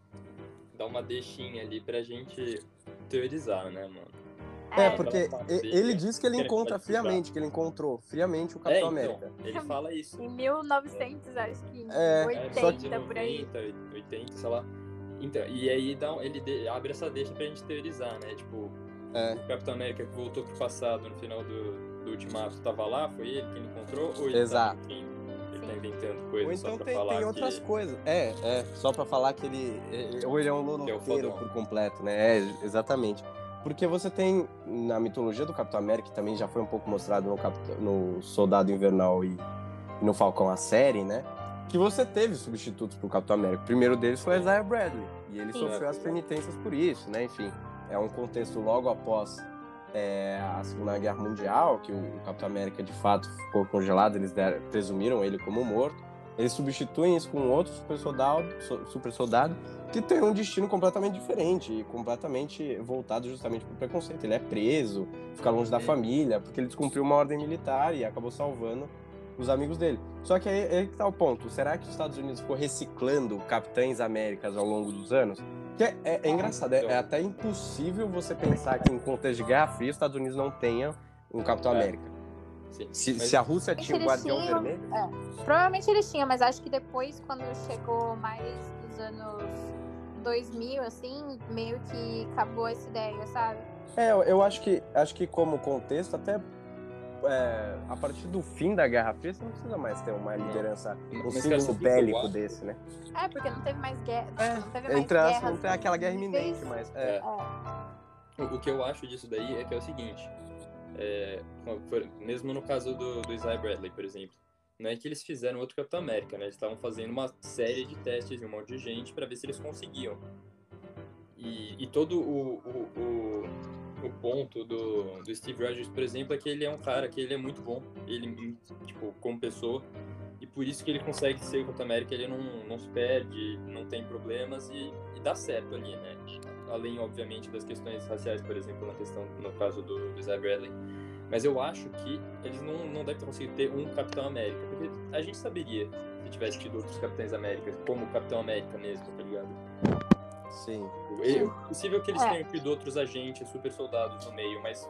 dá uma deixinha ali pra gente teorizar, né, mano? É, é, porque ele diz que ele encontra friamente, que ele encontrou friamente o Capitão é, então, América. Ele fala isso. Em 1900, acho que é, 80, é, por aí. 80, sei lá. Então, e aí dá, ele abre essa deixa pra gente teorizar, né? Tipo, é. o Capitão América que voltou pro passado no final do, do Ultimato tava lá, foi ele que ele encontrou? Ou ele Exato. Ele tá inventando coisas ou então tem, tem outras que... coisas. É, é, só pra falar que ele. Ou ele é um loloteiro é por completo, né? É, exatamente. Porque você tem, na mitologia do Capitão América, que também já foi um pouco mostrado no, Capitão, no Soldado Invernal e, no Falcão, a série, né? Que você teve substitutos pro Capitão América. O primeiro deles foi Isaiah Bradley. E ele Sim. sofreu as penitências por isso, né? Enfim, é um contexto logo após é, a Segunda Guerra Mundial, que o, Capitão América de fato ficou congelado, eles deram, presumiram ele como morto. Eles substituem isso com outro super soldado, super soldado que tem um destino completamente diferente e completamente voltado justamente para o preconceito. Ele é preso, fica longe da família, porque ele descumpriu uma ordem militar e acabou salvando os amigos dele. Só que aí, aí que tá o ponto. Será que os Estados Unidos ficou reciclando Capitães Américas ao longo dos anos? Que é, é, é engraçado, é, é, até impossível você pensar que em contexto de Guerra Fria os Estados Unidos não tenham um Capitão é. América. Sim. Se, mas... se, a Rússia tinha o Guardião tinham, Vermelho? É. Provavelmente eles tinham, mas acho que depois, quando chegou mais dos anos 2000, assim, meio que acabou essa ideia, sabe? É, eu acho que, acho que como contexto, até é, a partir do fim da Guerra Fria, você não precisa mais ter uma liderança, um símbolo bélico desse, né? É, porque não teve mais guerra. É, não teve mais entre as, não tem aquela guerra iminente, mas. É. é. O que eu acho disso daí é que é o seguinte: é, mesmo no caso do, do Isaiah Bradley, por exemplo, não é que eles fizeram outro Capitão América, né? Eles estavam fazendo uma série de testes em um monte de gente para ver se eles conseguiam. E, e todo o, o, o, o, ponto do, do Steve Rogers, por exemplo, é que ele é um cara que ele é muito bom, ele, tipo, como pessoa, e por isso que ele consegue ser o Capitão América, ele não, não se perde, não tem problemas e, e dá certo ali, né? além, obviamente, das questões raciais, por exemplo, na questão, no caso do, do Zé Bradley. Mas eu acho que eles não, não devem conseguir ter um Capitão América, porque a gente saberia se tivesse tido outros Capitães América, como o Capitão América mesmo, tá ligado? Sim. É possível que eles é. tenham tido outros agentes, super soldados no meio, mas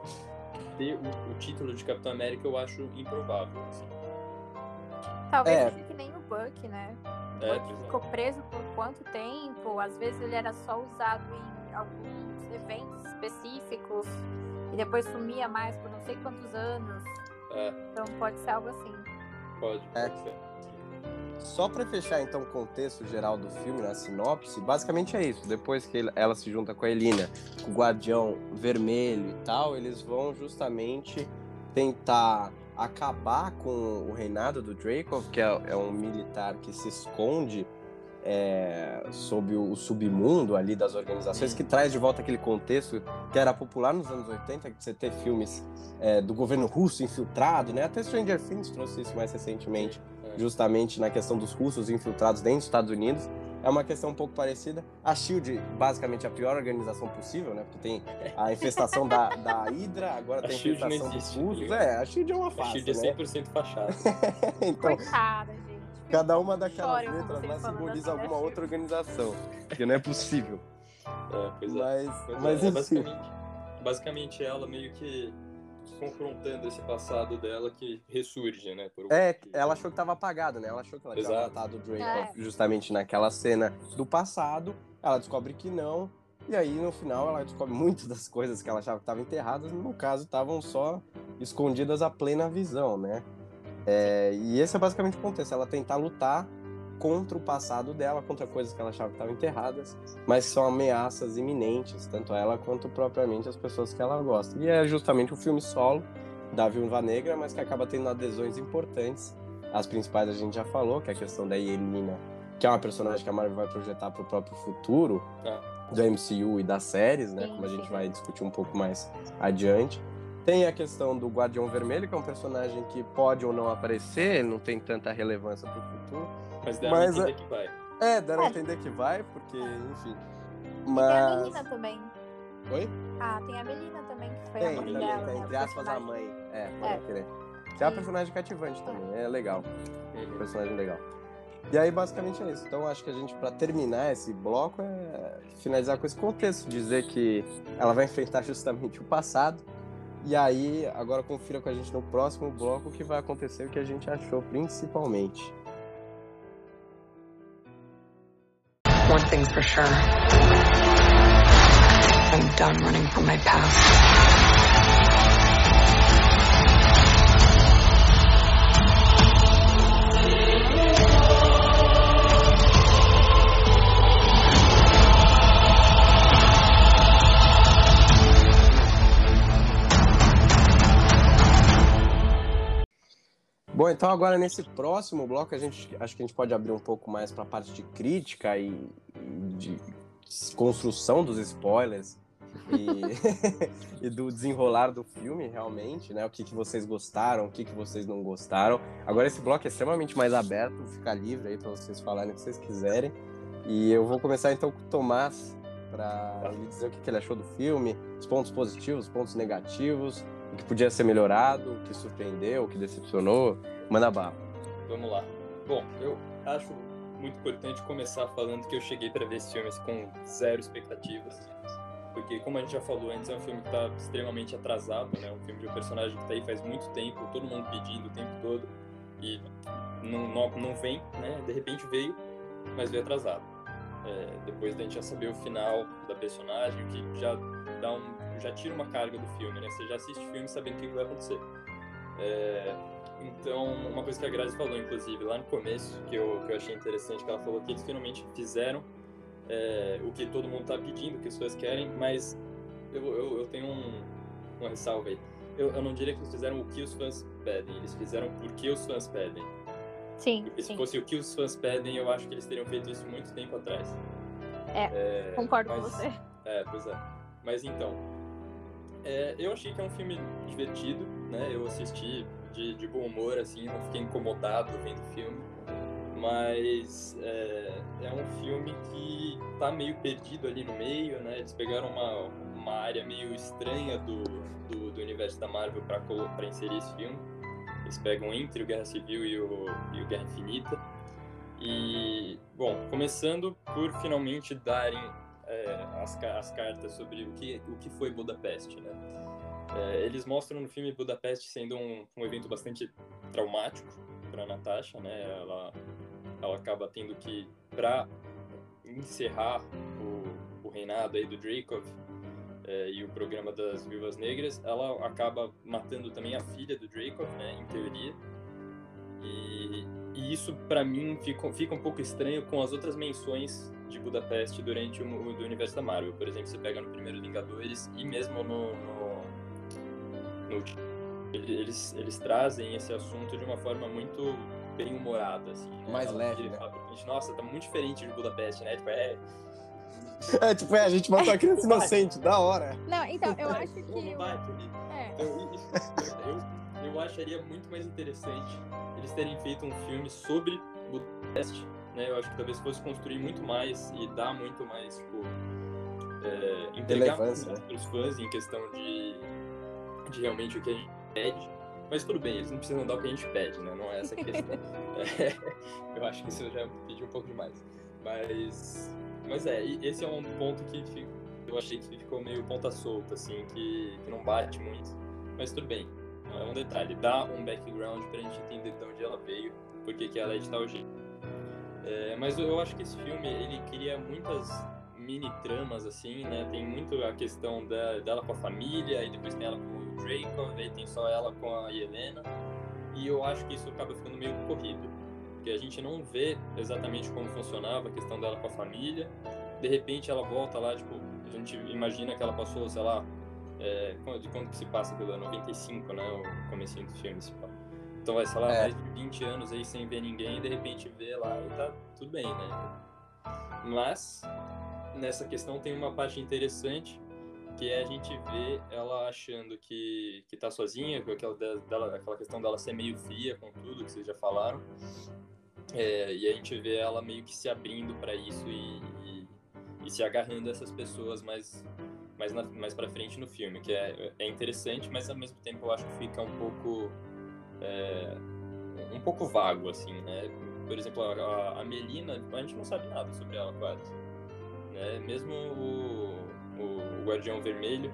ter o, o título de Capitão América eu acho improvável, assim. Talvez é. fique nem o Buck, né? É, Buck ficou preso por quanto tempo? Às vezes ele era só usado em alguns eventos específicos e depois sumia mais por não sei quantos anos. É. Então pode ser algo assim. Pode, É. pode ser. Só para fechar então o contexto geral do filme, na sinopse, basicamente é isso. Depois que ela se junta com a Elina, com o Guardião Vermelho e tal, eles vão justamente tentar acabar com o reinado do Dracov, que é, é um militar que se esconde é, sob o, o submundo ali das organizações, que traz de volta aquele contexto que era popular nos anos 80, de você ter filmes é, do governo russo infiltrado, né? Até Stranger Things trouxe isso mais recentemente. Justamente na questão dos russos infiltrados dentro dos Estados Unidos. É uma questão um pouco parecida. A SHIELD, basicamente, é a pior organização possível, né? Porque tem a infestação da, da Hydra, agora A tem a SHIELD não infestação dos existe, tá russos. É, a SHIELD é uma A farsa, Shield é né? 100% fachada. então, Coitada, gente. cada uma daquelas letras lá simboliza alguma outra organização. Que não é possível. É, pois é. Mas, Pois mas é, é basicamente, basicamente ela meio que confrontando esse passado dela que ressurge, né? É, ela achou que tava apagada, né? Ela achou que ela tinha Exato. matado o Draco É. justamente naquela cena do passado. Ela descobre que não. E aí, no final, ela descobre muitas das coisas que ela achava que estavam enterradas, no caso, estavam só escondidas à plena visão, né? É, e esse é basicamente o contexto. Ela tentar lutar contra o passado dela, contra coisas que ela achava que estavam enterradas, mas são ameaças iminentes, tanto a ela quanto propriamente as pessoas que ela gosta. E é justamente o filme solo da Viúva Negra, mas que acaba tendo adesões importantes. As principais a gente já falou, que é a questão da Yelena, que é uma personagem que a Marvel vai projetar para o próprio futuro Ah. do MCU e das séries, né? Como a gente vai discutir um pouco mais adiante. Tem a questão do Guardião Vermelho, que é um personagem que pode ou não aparecer, não tem tanta relevância para o futuro. Mas deram Mas a entender que vai. É, deram a É. entender que vai, porque, enfim. E tem a Mas. Melina também. Oi? Ah, tem a Melina também, que foi Tem, a mãe também, dela. tem, né, entre aspas, a mãe. É, pode É. crer. Que é uma personagem cativante também, é legal. Um Uhum. personagem legal. E aí, basicamente é isso. Então, acho que a gente, pra terminar esse bloco, é finalizar com esse contexto, dizer que ela vai enfrentar justamente o passado. E aí, agora confira com a gente no próximo bloco o que vai acontecer, o que a gente achou principalmente. One thing's for sure. I'm done running from my past. Bom, então agora nesse próximo bloco a gente acho que a gente pode abrir um pouco mais para a parte de crítica e, de construção dos spoilers e, e do desenrolar do filme realmente, né? O que, que vocês gostaram, o que, que vocês não gostaram. Agora esse bloco é extremamente mais aberto, fica livre aí para vocês falarem o que vocês quiserem. E eu vou começar então com o Tomás para ele dizer o que, que ele achou do filme, os pontos positivos, os pontos negativos, o que podia ser melhorado, o que surpreendeu, o que decepcionou. Manda bala. Vamos lá. Bom, eu acho muito importante começar falando que eu cheguei para ver esse filme com zero expectativas. Porque, como a gente já falou antes, é um filme que está extremamente atrasado, né? Um filme de um personagem que está aí faz muito tempo, todo mundo pedindo o tempo todo, e não, não, não vem, né? De repente veio, mas veio atrasado. É, depois da gente já saber o final da personagem, que já dá um, já tira uma carga do filme, né? Você já assiste o filme sabendo o que vai acontecer. É, então, uma coisa que a Grazi falou, inclusive, lá no começo, que eu, que eu achei interessante, que ela falou que eles finalmente fizeram é, o que todo mundo está pedindo, o que as pessoas querem, mas eu, eu, eu tenho um, uma ressalva aí. Eu, eu não diria que eles fizeram o que os fãs pedem, eles fizeram porque os fãs pedem. Sim, Porque se sim. fosse o que os fãs pedem, eu acho que eles teriam feito isso muito tempo atrás. É, Concordo com mas- você. é, pois é. Mas então, é, eu achei que é um filme divertido, né? Eu assisti de, de bom humor, assim, não fiquei incomodado vendo o filme. Mas é, é um filme que tá meio perdido ali no meio, né? Eles pegaram uma, uma área meio estranha do, do, do universo da Marvel para inserir esse filme. Eles pegam entre o Guerra Civil e o, e o Guerra Infinita. E, bom, começando por finalmente darem é, as, as cartas sobre o que, o que foi Budapeste, né? É, eles mostram no filme Budapeste sendo um, um evento bastante traumático para Natasha, né? Ela ela acaba tendo que, para encerrar o, o, reinado aí do Dracov é, e o programa das Viúvas Negras, ela acaba matando também a filha do Dracov, né, em teoria. E, e isso, para mim, fica, fica um pouco estranho com as outras menções de Budapeste durante o, do universo da Marvel. Por exemplo, você pega no primeiro Vingadores e mesmo no, no, no eles, eles trazem esse assunto de uma forma muito bem humorada, assim. Né? Mais leve, né? Gente, Nossa, tá muito diferente de Budapeste, né? Tipo, é... É, tipo, é, a gente matou a criança inocente, da hora. Não, então, eu acho que... É. Então, eu, eu acharia muito mais interessante eles terem feito um filme sobre Budapeste, né? Eu acho que talvez fosse construir muito mais e dar muito mais, tipo... É, entregar para os né? fãs em questão de, de realmente o que a gente pede. Mas tudo bem, eles não precisam dar o que a gente pede, né? Não é essa a questão. é, eu acho que isso eu já pedi um pouco demais. Mas, mas é, esse é um ponto que eu achei que ficou meio ponta solta, assim, que, que não bate muito. Mas tudo bem, é um detalhe. Dá um background pra gente entender de onde ela veio, porque que ela é de tal jeito. É, mas eu acho que esse filme, ele cria muitas mini tramas, assim, né? Tem muito a questão da, dela com a família, e depois tem ela com o Draco, aí tem só ela com a Helena. E eu acho que isso acaba ficando meio corrido. Porque a gente não vê exatamente como funcionava a questão dela com a família. De repente ela volta lá, tipo, a gente imagina que ela passou, sei lá, é, de quando que se passa aquilo? 95, né? O comecinho do filme, se passa. Então vai, sei lá, é. mais de 20 anos aí sem ver ninguém, e de repente vê lá e tá tudo bem, né? Mas nessa questão tem uma parte interessante que é a gente ver ela achando que, que tá sozinha, com aquela, dela, aquela questão dela ser meio fria com tudo que vocês já falaram. É, e a gente vê ela meio que se abrindo para isso e, e, e, se agarrando a essas pessoas mais, mais, na, mais para frente no filme, que é, é interessante, mas ao mesmo tempo eu acho que fica um pouco. É, um pouco vago, assim, né? Por exemplo, a, a Melina, a gente não sabe nada sobre ela quase né? Mesmo o, o Guardião Vermelho,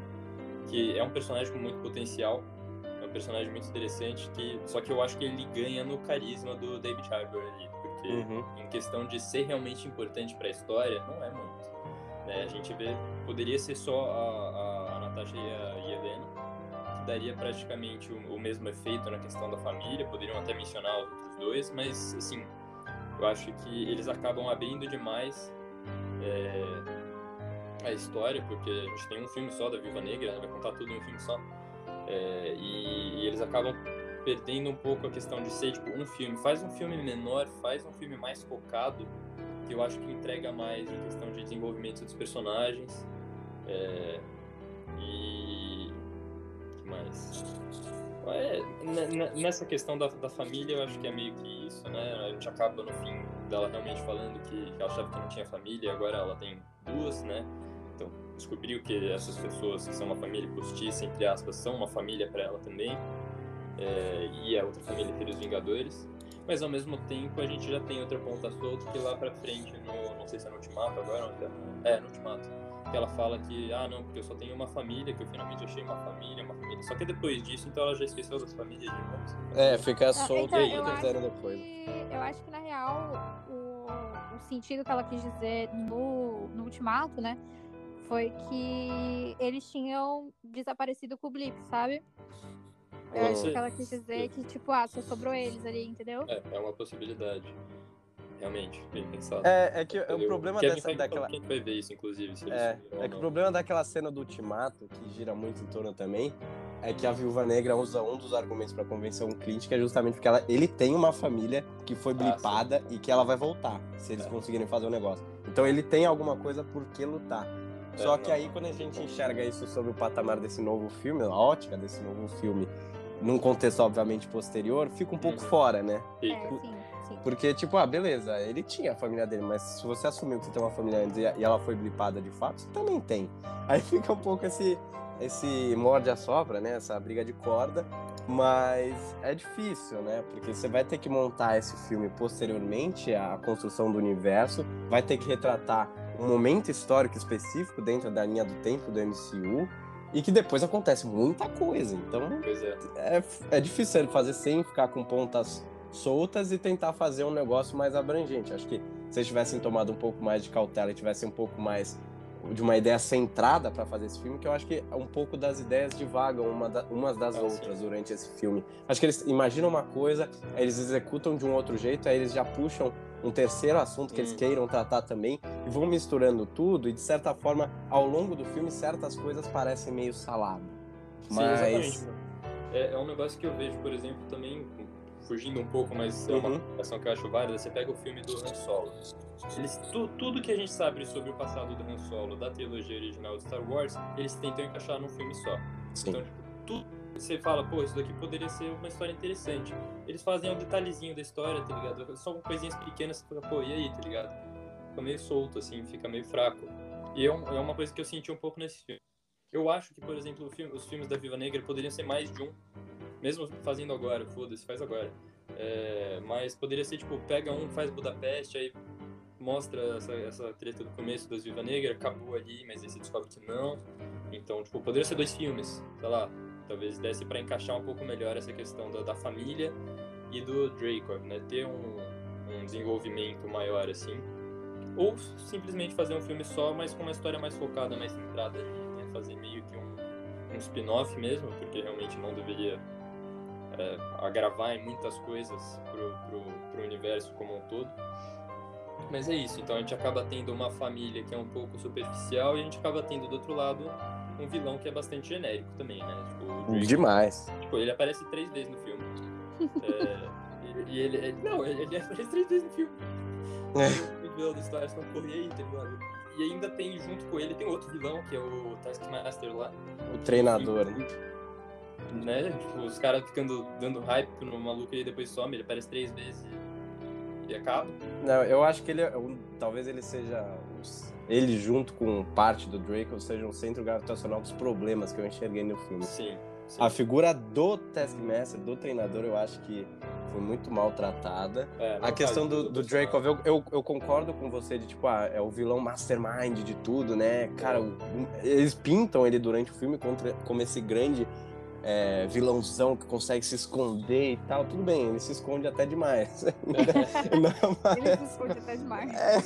que é um personagem com muito potencial, é um personagem muito interessante, que só que eu acho que ele ganha no carisma do David Harbour ali, porque uhum. em questão de ser realmente importante para a história, não é muito. Né? A gente vê, poderia ser só a, a, a Natasha e a, que daria praticamente o, o mesmo efeito na questão da família, poderiam até mencionar os outros dois, mas assim, eu acho que eles acabam abrindo demais é, a história, porque a gente tem um filme só da Viúva Negra, né? vai contar tudo em um filme só. É, e, e, eles acabam perdendo um pouco a questão de ser tipo um filme. Faz um filme menor, faz um filme mais focado, que eu acho que entrega mais em questão de desenvolvimento dos personagens. É, e. mais? É, nessa questão da, da família, eu acho que é meio que isso, né? A gente acaba no fim dela realmente falando que, ela achava que não tinha família e agora ela tem duas, né? Então descobriu que essas pessoas que são uma família postiça, entre aspas, são uma família para ela também. É, e a outra família teria os Vingadores. Mas ao mesmo tempo a gente já tem outra ponta solta que lá pra frente, no, não sei se é no Ultimato agora, é, é no Ultimato que ela fala que, ah, não, porque eu só tenho uma família, que eu finalmente achei uma família, uma família. Só que depois disso, então ela já esqueceu das famílias de novo. É, fica solta então, e aí fizeram depois. Que, eu acho que, na real, o, o sentido que ela quis dizer no, no ultimato, né, foi que eles tinham desaparecido com o Blip, sabe? Eu acho que ela quis dizer que, tipo, ah, só sobrou eles ali, entendeu? É, é uma possibilidade realmente, bem pensado. É, é que o problema dessa, vai, daquela... Quem vai ver isso, inclusive, se É, é que o problema daquela cena do Ultimato, que gira muito em torno também, é que a Viúva Negra usa um dos argumentos para convencer um crítico, é justamente porque ela, ele tem uma família que foi ah, blipada ah, e que ela vai voltar, se eles é. conseguirem fazer o um negócio. Então ele tem alguma coisa por que lutar. É, Só que não, aí, quando a gente enxerga isso sobre o patamar desse novo filme, a ótica desse novo filme, num contexto obviamente posterior, fica um pouco uhum. fora, né? É, sim. Porque, tipo, ah, beleza, ele tinha a família dele, mas se você assumiu que você tem uma família antes e ela foi blipada de fato, você também tem. Aí fica um pouco esse, esse morde a sopra, né? Essa briga de corda. Mas é difícil, né? Porque você vai ter que montar esse filme posteriormente, a construção do universo, vai ter que retratar um momento histórico específico dentro da linha do tempo do MCU e que depois acontece muita coisa. Então é. é, é difícil ele fazer sem ficar com pontas soltas e tentar fazer um negócio mais abrangente. Acho que se eles tivessem tomado um pouco mais de cautela e tivessem um pouco mais de uma ideia centrada para fazer esse filme, que eu acho que um pouco das ideias divagam uma da, umas das ah, outras sim. durante esse filme. Acho que eles imaginam uma coisa, aí eles executam de um outro jeito, aí eles já puxam um terceiro assunto que hum. eles queiram tratar também e vão misturando tudo e de certa forma ao longo do filme certas coisas parecem meio salado. Sim, mas exatamente. É, é um negócio que eu vejo, por exemplo, também fugindo um pouco, mas é uma uhum. comparação que eu acho válida, você pega o filme do Han Solo. Eles, tu, tudo que a gente sabe sobre o passado do Han Solo, da trilogia original de Star Wars, eles tentam encaixar num filme só. Sim. Então, tipo, tudo você fala, pô, isso daqui poderia ser uma história interessante. Eles fazem um detalhezinho da história, tá ligado? Só coisinhas pequenas, você fica, pô, e aí, tá ligado? Fica meio solto, assim, fica meio fraco. E é, um, é uma coisa que eu senti um pouco nesse filme. Eu acho que, por exemplo, filme, os filmes da Viva Negra poderiam ser mais de um mesmo fazendo agora, foda-se, faz agora. É, mas poderia ser, tipo, pega um, faz Budapeste, aí mostra essa, essa treta do começo das Viva Negra, acabou ali, mas aí você descobre que não. Então, tipo, poderia ser dois filmes, sei lá. Talvez desse para encaixar um pouco melhor essa questão da, da família e do Draco, né? Ter um, um desenvolvimento maior, assim. Ou simplesmente fazer um filme só, mas com uma história mais focada, mais centrada ali, né? Fazer meio que um, um spin-off mesmo, porque realmente não deveria é, agravar em muitas coisas pro, pro, pro universo como um todo. Mas é isso, então a gente acaba tendo uma família que é um pouco superficial e a gente acaba tendo do outro lado um vilão que é bastante genérico também, né? Tipo, Drake, Demais. Tipo, ele aparece três vezes no filme. é, e ele, ele, Não, ele, ele aparece três vezes no filme. É. O vilão da história estão correndo aí, tá ligado? E ainda tem junto com ele, tem outro vilão, que é o Taskmaster lá. O treinador, né? Né? Tipo, os caras ficando dando hype no maluco e depois some, ele aparece três vezes e acaba. Não, eu acho que ele é, talvez ele seja ele junto com parte do Draco seja um centro gravitacional dos problemas que eu enxerguei no filme. Sim. sim. A figura do Taskmaster, do treinador, eu acho que foi muito maltratada. É, a questão do, do Draco, eu, eu, eu, concordo com você de tipo, ah, é o vilão mastermind de tudo, né? Cara, é. eles pintam ele durante o filme contra, como esse grande é, vilãozão que consegue se esconder e tal, tudo bem, ele se esconde até demais. Não, mas... Ele se esconde até demais. É,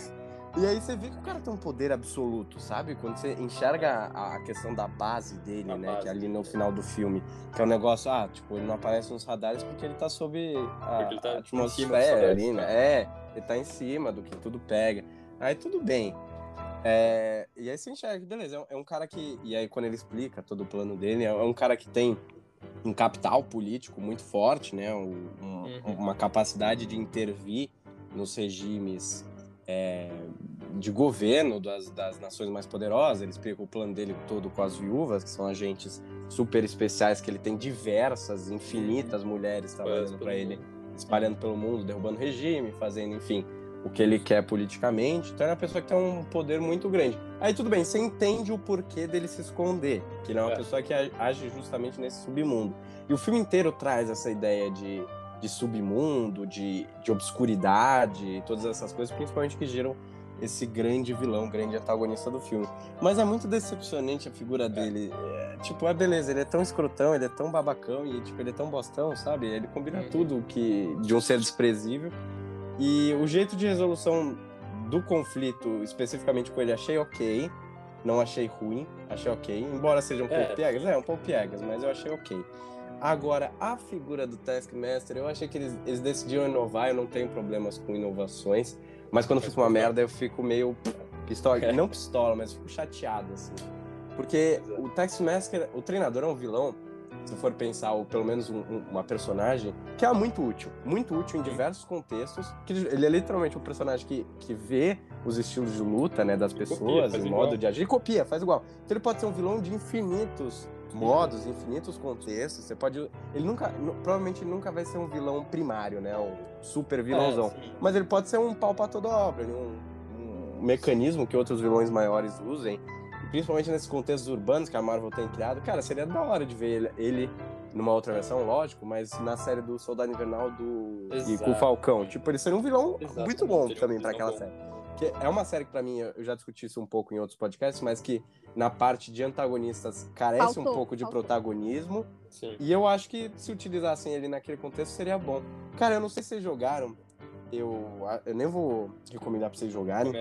e aí você vê que o cara tem um poder absoluto, sabe? Quando você enxerga a, questão da base dele, a né? Base. Que é ali no final do filme, que é um negócio, ah, tipo, ele não aparece nos radares porque ele tá sob a, ele tá a atmosfera ali, né? É, ele tá em cima do que tudo pega. Aí tudo bem. É, e aí você enxerga, beleza, é um, é um, cara que. E aí, quando ele explica todo o plano dele, é um cara que tem um capital político muito forte, né? Um, uhum. Uma capacidade de intervir nos regimes é, de governo das, das nações mais poderosas. Ele explica o plano dele todo com as viúvas, que são agentes super especiais, que ele tem diversas, infinitas mulheres trabalhando para ele, espalhando pelo mundo, derrubando regime, fazendo, enfim o que ele quer politicamente. Então é uma pessoa que tem um poder muito grande. Aí tudo bem, você entende o porquê dele se esconder, que ele é uma é. pessoa que age justamente nesse submundo. E o filme inteiro traz essa ideia de, de submundo, de, de obscuridade, todas essas coisas, principalmente que geram esse grande vilão, grande antagonista do filme. Mas é muito decepcionante a figura dele. É, tipo, é beleza, ele é tão escrotão, ele é tão babacão e tipo, ele é tão bostão, sabe? Ele combina uhum. tudo que de um ser desprezível. E o jeito de resolução do conflito, especificamente com ele, achei ok. Não achei ruim, achei ok. Embora seja um é. pouco piegas, é um pouco piegas, mas eu achei ok. Agora, a figura do Taskmaster, eu achei que eles, eles decidiram inovar, eu não tenho problemas com inovações, mas quando fica uma merda eu fico meio pistola, é. não pistola, mas fico chateado, assim. Porque o Taskmaster, o treinador é um vilão se for pensar, ou pelo menos um, um, uma personagem, que é muito útil. Muito útil em diversos contextos. Que ele é literalmente um personagem que, que vê os estilos de luta né, das pessoas, o modo de agir, e copia, faz igual. Então ele pode ser um vilão de infinitos modos, infinitos contextos. Você pode. Ele nunca. Provavelmente ele nunca vai ser um vilão primário, né? Um super vilãozão. É, Mas ele pode ser um pau pra toda obra, né, um, um mecanismo que outros vilões maiores usem principalmente nesses contextos urbanos que a Marvel tem criado, cara, seria da hora de ver ele, numa outra versão, lógico, mas na série do Soldado Invernal do e com o Falcão. Tipo, ele seria um vilão Exatamente. muito bom também para aquela bom. série. que é uma série que para mim eu já discuti isso um pouco em outros podcasts, mas que na parte de antagonistas carece faltou, um pouco de faltou. protagonismo. Sim. E eu acho que se utilizassem ele naquele contexto seria bom. Cara, eu não sei se vocês jogaram. Eu, eu nem vou recomendar pra vocês jogarem.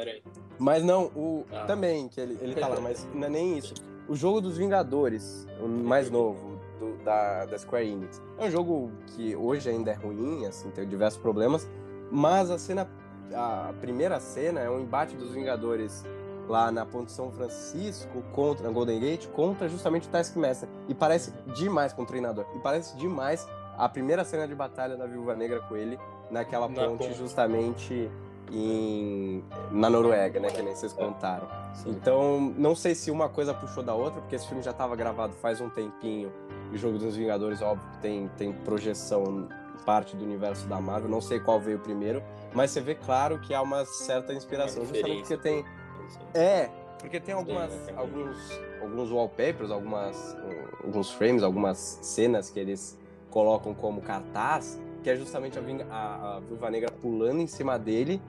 Mas não, o. Ah. Também, que ele, ele tá lá, mas não é nem isso. O jogo dos Vingadores, o mais novo, do, da, da Square Enix. É um jogo que hoje ainda é ruim, assim, tem diversos problemas. Mas a cena. A primeira cena é um embate dos Vingadores lá na Ponte São Francisco contra na Golden Gate contra justamente o Taskmaster e parece demais com o treinador e parece demais a primeira cena de batalha da Viúva Negra com ele naquela na ponte, ponte, justamente em na Noruega, né, que nem vocês contaram. Então, não sei se uma coisa puxou da outra, porque esse filme já estava gravado faz um tempinho. O Jogo dos Vingadores, óbvio, tem tem projeção parte do universo da Marvel, não sei qual veio primeiro, mas você vê claro que há uma certa inspiração, justamente porque tem é, porque tem algumas, Sim, né, alguns, alguns wallpapers, algumas, alguns frames, algumas cenas que eles colocam como cartaz, que é justamente a, a, a Viúva Negra pulando em cima dele,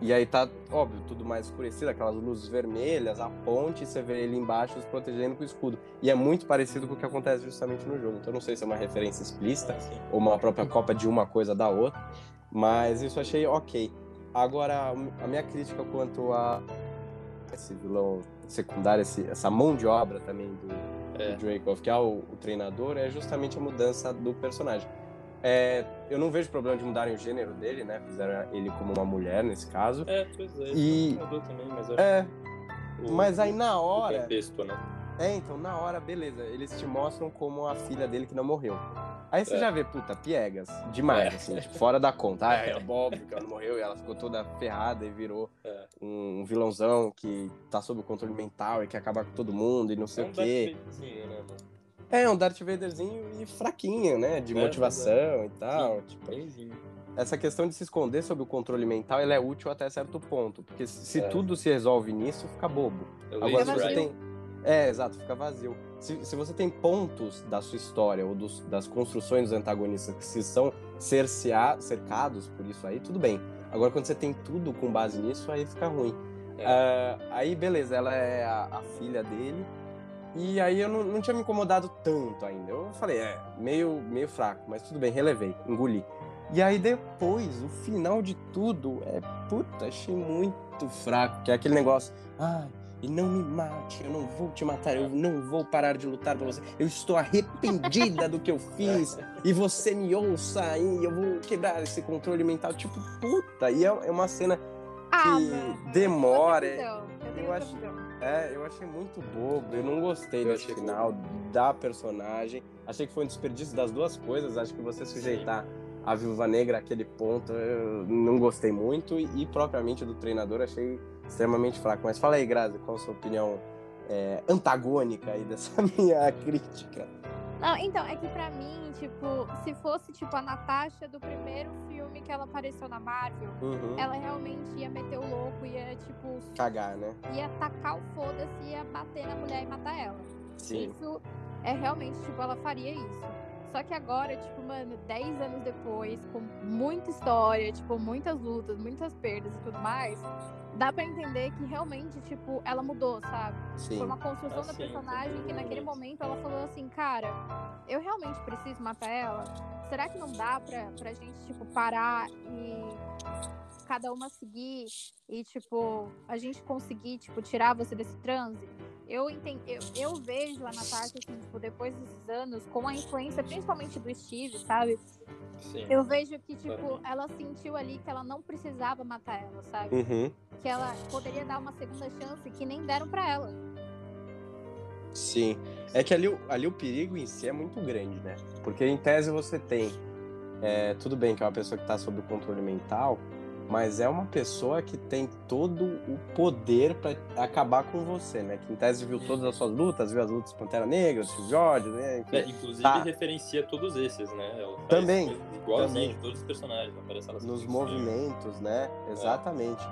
e aí tá, óbvio, tudo mais escurecido, aquelas luzes vermelhas, a ponte, você vê ele embaixo se protegendo com o escudo. E é muito parecido com o que acontece justamente no jogo. Então não sei se é uma referência explícita ah, ou uma própria cópia de uma coisa da outra, mas isso achei ok. Agora, a minha crítica quanto a esse vilão secundário, esse, essa mão de obra também do, é. do Dreykov, que é o, o, treinador, é justamente a mudança do personagem. É, eu não vejo problema de mudarem o gênero dele, né? Fizeram ele como uma mulher nesse caso. É, pois é. E... também, mas é, o, mas aí na hora. O contexto, né? É, então na hora, beleza, eles te mostram como a filha dele que não morreu. Aí você é. já vê, puta, piegas, demais, é. assim, tipo, fora da conta. Ah, é óbvio que ela não morreu e ela ficou toda ferrada e virou é. um, vilãozão que tá sob o controle mental e quer acabar com todo mundo e não sei é o quê. Né, é, um Darth Vaderzinho e fraquinho, né? De é, motivação e tal. Sim, tipo, bemzinho. essa questão de se esconder sob o controle mental, ela é útil até certo ponto. Porque se é. tudo se resolve nisso, fica bobo. Agora, se você tem é, exato, fica vazio. Se, se você tem pontos da sua história ou dos, das construções dos antagonistas que se são cercear, cercados por isso aí, tudo bem. Agora, quando você tem tudo com base nisso, aí fica ruim. É. Uh, aí, beleza, ela é a, a, filha dele. E aí eu não, não tinha me incomodado tanto ainda. Eu falei, é, meio, meio fraco, mas tudo bem, relevei, engoli. E aí depois, o final de tudo é, puta, achei muito fraco, que é aquele negócio, ai, ah, e não me mate, eu não vou te matar, eu não vou parar de lutar por você. Eu estou arrependida do que eu fiz e você me ouça e eu vou quebrar esse controle mental. Tipo, puta, e é, é uma cena ah, que ah, demora. Eu, eu acho, é, eu achei muito bobo, eu não gostei eu desse final bobo. da personagem. Achei que foi um desperdício das duas coisas. Acho que você sujeitar Sim. a Viúva Negra àquele ponto, eu não gostei muito. E, e propriamente do treinador, achei extremamente fraco. Mas fala aí, Grazi, qual a sua opinião é, antagônica aí dessa minha crítica? Não, então, é que pra mim, tipo, se fosse, tipo, a Natasha do primeiro filme que ela apareceu na Marvel, uhum. ela realmente ia meter o louco, ia, tipo... Cagar, né? Ia tacar o foda-se, ia bater na mulher e matar ela. Sim. Isso é realmente, tipo, ela faria isso. Só que agora, tipo, mano, 10 anos depois, com muita história, tipo, muitas lutas, muitas perdas e tudo mais, dá para entender que realmente, tipo, ela mudou, sabe? Sim. Foi uma construção ah, da personagem que naquele momento ela falou assim, cara, eu realmente preciso matar ela? Será que não dá pra, pra gente, tipo, parar e cada uma seguir e, tipo, a gente conseguir, tipo, tirar você desse transe? Eu, entendo, eu, eu vejo a Natasha, assim, tipo, depois desses anos, com a influência principalmente do Steve, sabe? Sim. Eu vejo que, tipo, ela sentiu ali que ela não precisava matar ela, sabe? Uhum. Que ela poderia dar uma segunda chance que nem deram para ela. Sim. É que ali, ali o perigo em si é muito grande, né? Porque em tese você tem. É, tudo bem que é uma pessoa que está sob controle mental, mas é uma pessoa que tem todo o poder para acabar com você, né? Que em tese viu todas as suas lutas, viu as lutas Pantera Negra, George, né? É, inclusive tá. referencia todos esses, né? Ela também. Igualzinho, todos os personagens, aparece ela Nos movimentos, né? É. Exatamente.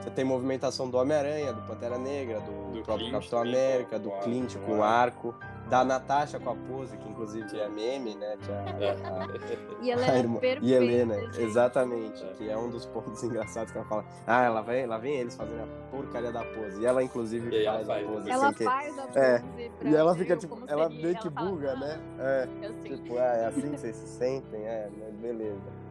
Você tem movimentação do Homem-Aranha, do Pantera Negra, do, do próprio Clint, Capitão América, do Clint com o arco. Da Natasha com a pose, que inclusive é meme, né? Que é, a, e ela é irmã, perfeita, E Helena, gente. exatamente. Que é um dos pontos engraçados que ela fala. Ah, ela vem, lá vem eles fazendo a porcaria da pose. E ela, inclusive, e faz, faz, a pose. Ela faz que... a é. pose. É. E ela fica, tipo, ela meio que buga, né? É. Tipo, ah, é assim que vocês se sentem, é, beleza.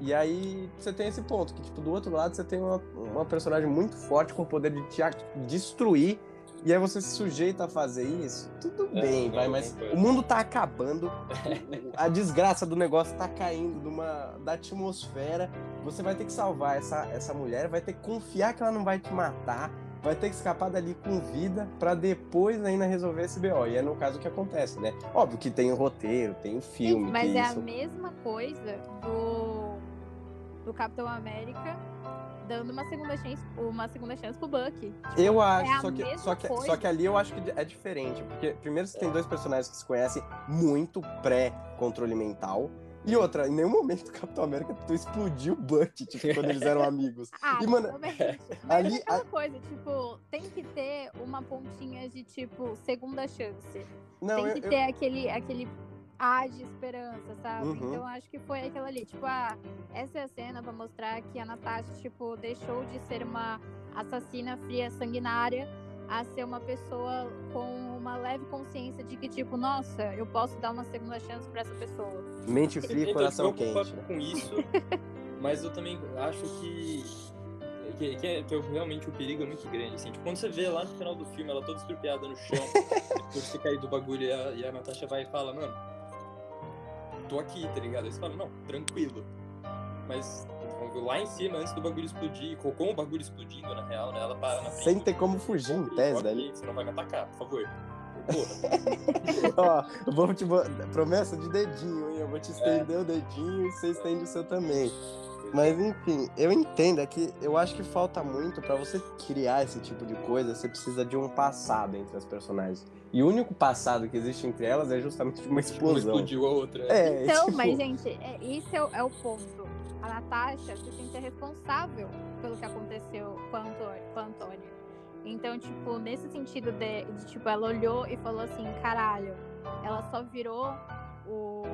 E aí você tem esse ponto, que tipo, do outro lado você tem uma, uma personagem muito forte com o poder de te destruir. E aí você se sujeita a fazer isso, tudo é, bem, vai, mas o mundo tá acabando, a desgraça do negócio tá caindo numa, da atmosfera. Você vai ter que salvar essa, essa mulher, vai ter que confiar que ela não vai te matar, vai ter que escapar dali com vida para depois ainda resolver esse BO. E é no caso que acontece, né? Óbvio que tem o roteiro, tem o filme. Mas é isso... a mesma coisa do do Capitão América dando uma segunda chance, uma segunda chance pro Buck. Tipo, eu acho, é só, que, só, que, só que ali eu acho que é diferente, porque primeiro você tem dois personagens que se conhecem muito pré-controle mental. E outra, em nenhum momento o Capitão América tu explodiu o Buck, tipo, quando eles eram amigos. Ah, e, mano, ali, é a... coisa, tipo, tem que ter uma pontinha de, tipo, segunda chance. Não, tem que eu, ter eu... aquele, aquele há de esperança, sabe? Uhum. Então acho que foi aquilo ali, tipo, ah, essa é a cena pra mostrar que a Natasha, tipo, deixou de ser uma assassina fria, sanguinária, a ser uma pessoa com uma leve consciência de que, tipo, nossa, eu posso dar uma segunda chance pra essa pessoa. Mente fria, então, coração quente. com isso, mas eu também acho que que, que, é, que é realmente o perigo é muito grande, assim. Tipo, quando você vê lá no final do filme, ela toda estrupiada no chão, depois de cair do bagulho, e a, e a Natasha vai e fala, mano, tô aqui, tá ligado? Aí você fala, não, tranquilo. Mas lá em cima, antes do bagulho explodir, com o bagulho explodindo, na real, né? Ela para na frente. Sem ter como fugir, em tese, né? Você não vai me atacar, por favor. Ó, vou te. Promessa de dedinho, hein? Eu vou te estender é. o dedinho e você estende o seu também. Mas enfim, eu entendo, é que eu acho que falta muito para você criar esse tipo de coisa, você precisa de um passado entre as personagens. E o único passado que existe entre elas é justamente uma explosão. Uma explodiu a outra. É, então, tipo... mas gente, é, isso é, é, o ponto. A Natasha se sente responsável pelo que aconteceu com a Antônia. Com a Antônia. Então, tipo, nesse sentido de, de, tipo, ela olhou e falou assim, caralho, ela só virou o,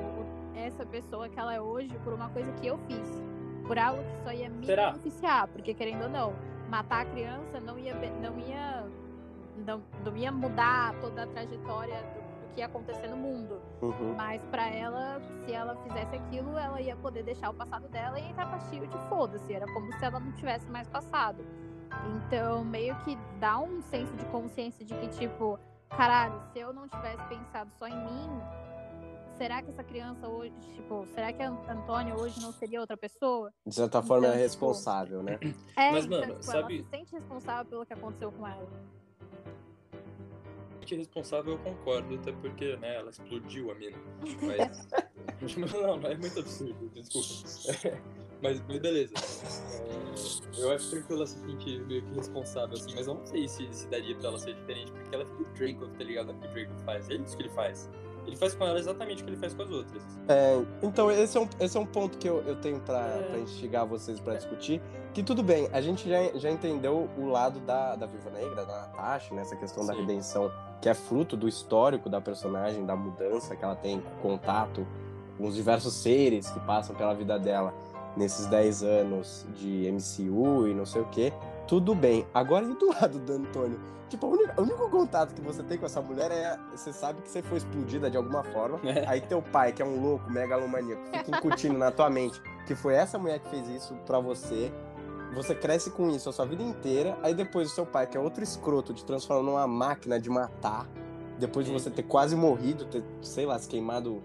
essa pessoa que ela é hoje por uma coisa que eu fiz por algo que só ia me Será? beneficiar, porque querendo ou não, matar a criança não ia não ia não, não ia mudar toda a trajetória do, do que ia acontecer no mundo. Uhum. Mas para ela, se ela fizesse aquilo, ela ia poder deixar o passado dela e entrar pra Shield, foda-se, era como se ela não tivesse mais passado. Então, meio que dá um senso de consciência de que tipo, caralho, se eu não tivesse pensado só em mim, será que essa criança hoje, tipo, será que a Antônia hoje não seria outra pessoa? De certa forma então, é responsável, tipo, né? É, Mas, então, mano, tipo, sabe... ela se sente responsável pelo que aconteceu com ela. responsável eu concordo, até porque, né, ela explodiu a mina. Mas... não, não, é muito absurdo, desculpa. mas, mas beleza. É, eu acho tranquilo ela se sentir meio que responsável, assim, mas eu não sei se, se daria pra ela ser diferente, porque ela fica o Draco, tá ligado? O que o Draco faz. É isso que ele faz. Ele faz com ela exatamente o que ele faz com as outras. É, então, esse é um, esse é um ponto que eu, eu tenho pra, é. Pra instigar vocês pra discutir. Que tudo bem, a gente já, já entendeu o lado da, da Viva Negra, da Natasha, nessa questão Sim. da redenção, que é fruto do histórico da personagem, da mudança que ela tem com contato com os diversos seres que passam pela vida dela nesses 10 anos de MCU e não sei o que. Tudo bem. Agora, e do lado do Antônio? Tipo, o único, o único, contato que você tem com essa mulher é. Você sabe que você foi explodida de alguma forma. É. Aí teu pai, que é um louco, megalomaníaco, fica incutindo na tua mente que foi essa mulher que fez isso pra você. Você cresce com isso a sua vida inteira. Aí depois o seu pai, que é outro escroto, te transforma numa máquina de matar. Depois de você ter quase morrido, ter, sei lá, se queimado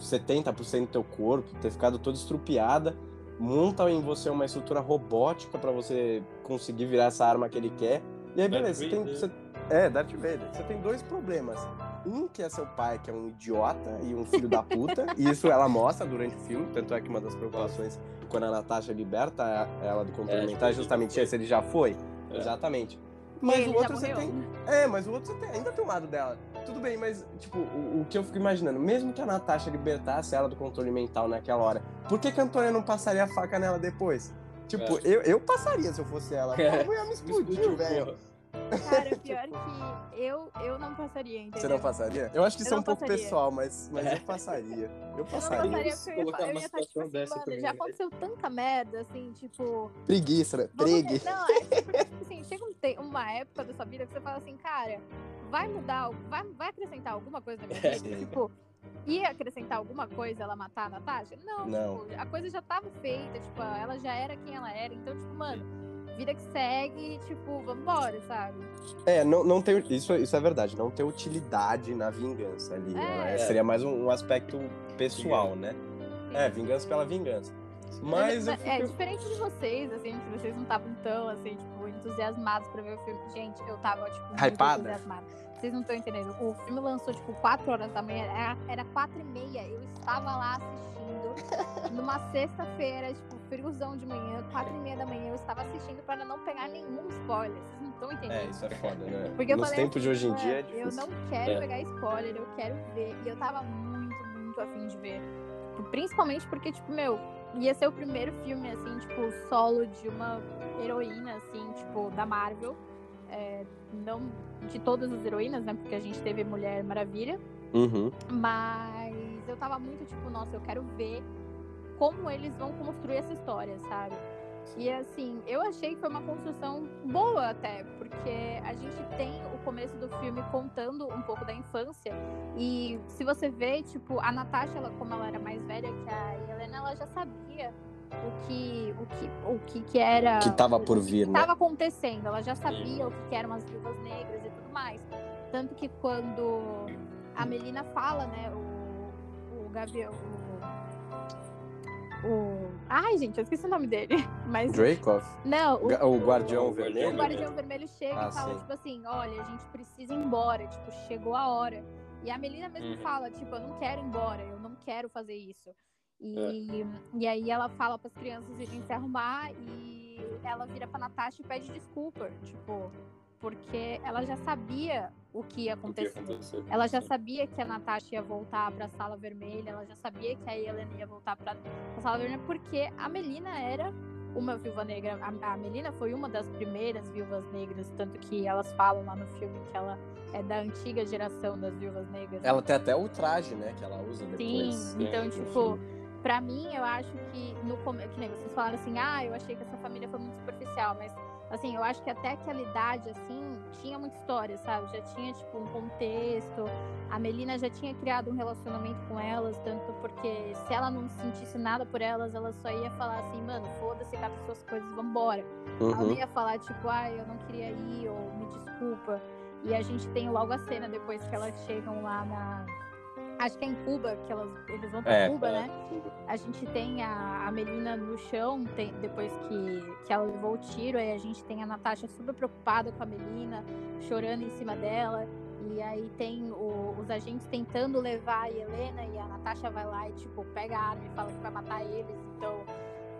70% do teu corpo, ter ficado toda estrupiada monta em você uma estrutura robótica para você conseguir virar essa arma que ele quer. E aí, beleza, você tem. Você, é, Darth Vader. Você tem dois problemas. Um que é seu pai, que é um idiota e um filho da puta. e isso ela mostra durante o filme. Tanto é que uma das preocupações quando a Natasha liberta ela do controle é, mental é justamente esse, ele já foi. É. Exatamente. Mas o outro você tem. É, mas o outro você tem, ainda tem o lado dela. Tudo bem, mas, tipo, o, o, que eu fico imaginando, mesmo que a Natasha libertasse ela do controle mental naquela hora, por que, que a Antônia não passaria a faca nela depois? Tipo, é. eu, eu passaria se eu fosse ela. É. Eu ia me explodir, velho. Cara, pior que eu, eu não passaria, entendeu? Você não passaria? Eu acho que isso é um pouco pessoal, mas, mas eu passaria. Eu passaria. Eu não passaria porque eu ia, eu ia estar, tipo, assim, mano, já aconteceu tanta merda, assim, tipo... Preguiça, né? Pregue. Não, é porque, tipo assim, chega um, uma época da sua vida que você fala assim, cara, vai mudar, vai, vai acrescentar alguma coisa na minha vida? É, tipo, ia acrescentar alguma coisa ela matar a Natasha? Não, não. Tipo, a coisa já tava feita, tipo, ela já era quem ela era, então, tipo, mano vida que segue, tipo, vambora, sabe? É, não, não tem. Isso, isso é verdade, não tem utilidade na vingança ali. Né? É. Seria mais um, um, aspecto pessoal, né? Sim. É, vingança pela vingança. Mas. É, é, diferente de vocês, assim, que vocês não estavam tão, assim, tipo, entusiasmados pra ver o filme. Gente, eu tava, tipo, Hypada. entusiasmada. Vocês não estão entendendo. O filme lançou, tipo, 4 horas da manhã, era, era 4 e meia. Eu estava lá assistindo numa sexta-feira, tipo, friozão de manhã, quatro e meia da manhã, eu estava assistindo para não pegar nenhum spoiler. Vocês não estão entendendo? É, isso é foda, né? Porque Nos tempos de hoje em dia é difícil. Eu não quero é. pegar spoiler, eu quero ver. E eu tava muito, muito afim de ver. Principalmente porque, tipo, meu, ia ser o primeiro filme, assim, tipo, solo de uma heroína, assim, tipo, da Marvel. É, não de todas as heroínas, né? Porque a gente teve Mulher Maravilha. Uhum. Mas eu tava muito, tipo, nossa, eu quero ver como eles vão construir essa história, sabe? E assim, eu achei que foi uma construção boa até, porque a gente tem o começo do filme contando um pouco da infância. E se você vê, tipo, a Natasha, ela, como ela era mais velha que a Helena, ela já sabia o que o que o que, que era que estava por vir, que né? Estava acontecendo. Ela já sabia o que, que eram as viúvas negras e tudo mais. Tanto que quando a Melina fala, né, o, o Gavião, o. Ai, gente, eu esqueci o nome dele. Mas... Dracoff? Não, o, o Guardião Vermelho. O Guardião Vermelho chega ah, e fala, sim. tipo assim, olha, a gente precisa ir embora, tipo, chegou a hora. E a Melina mesmo uhum. fala, tipo, eu não quero ir embora, eu não quero fazer isso. E, é. e aí ela fala para as crianças irem se arrumar e ela vira pra Natasha e pede desculpa, tipo, porque ela já sabia o que ia acontecer. Ela já sabia que a Natasha ia voltar para a sala vermelha, ela já sabia que a Helena ia voltar para a sala vermelha, porque a Melina era uma viúva negra. A, a Melina foi uma das primeiras viúvas negras, tanto que elas falam lá no filme que ela é da antiga geração das viúvas negras. Ela tem até o traje, né, que ela usa depois. Sim, então, tipo, para mim, eu acho que no que nem vocês falaram assim, ah, eu achei que essa família foi muito superficial, mas assim, eu acho que até aquela idade, assim, tinha muita história, sabe? Já tinha, tipo, um contexto. A Melina já tinha criado um relacionamento com elas, tanto porque se ela não sentisse nada por elas, ela só ia falar assim, mano, foda-se, cata suas coisas, vambora. Uhum. Ela não ia falar, tipo, ah, eu não queria ir, ou me desculpa. E a gente tem logo a cena depois que elas chegam lá na acho que é em Cuba, que elas, eles vão pra é, Cuba, né? A gente tem a, a Melina no chão, tem, depois que, que ela levou o tiro, aí a gente tem a Natasha super preocupada com a Melina, chorando em cima dela. E aí tem o, os agentes tentando levar a Helena e a Natasha vai lá e, tipo, pega a arma e fala que vai matar eles. Então,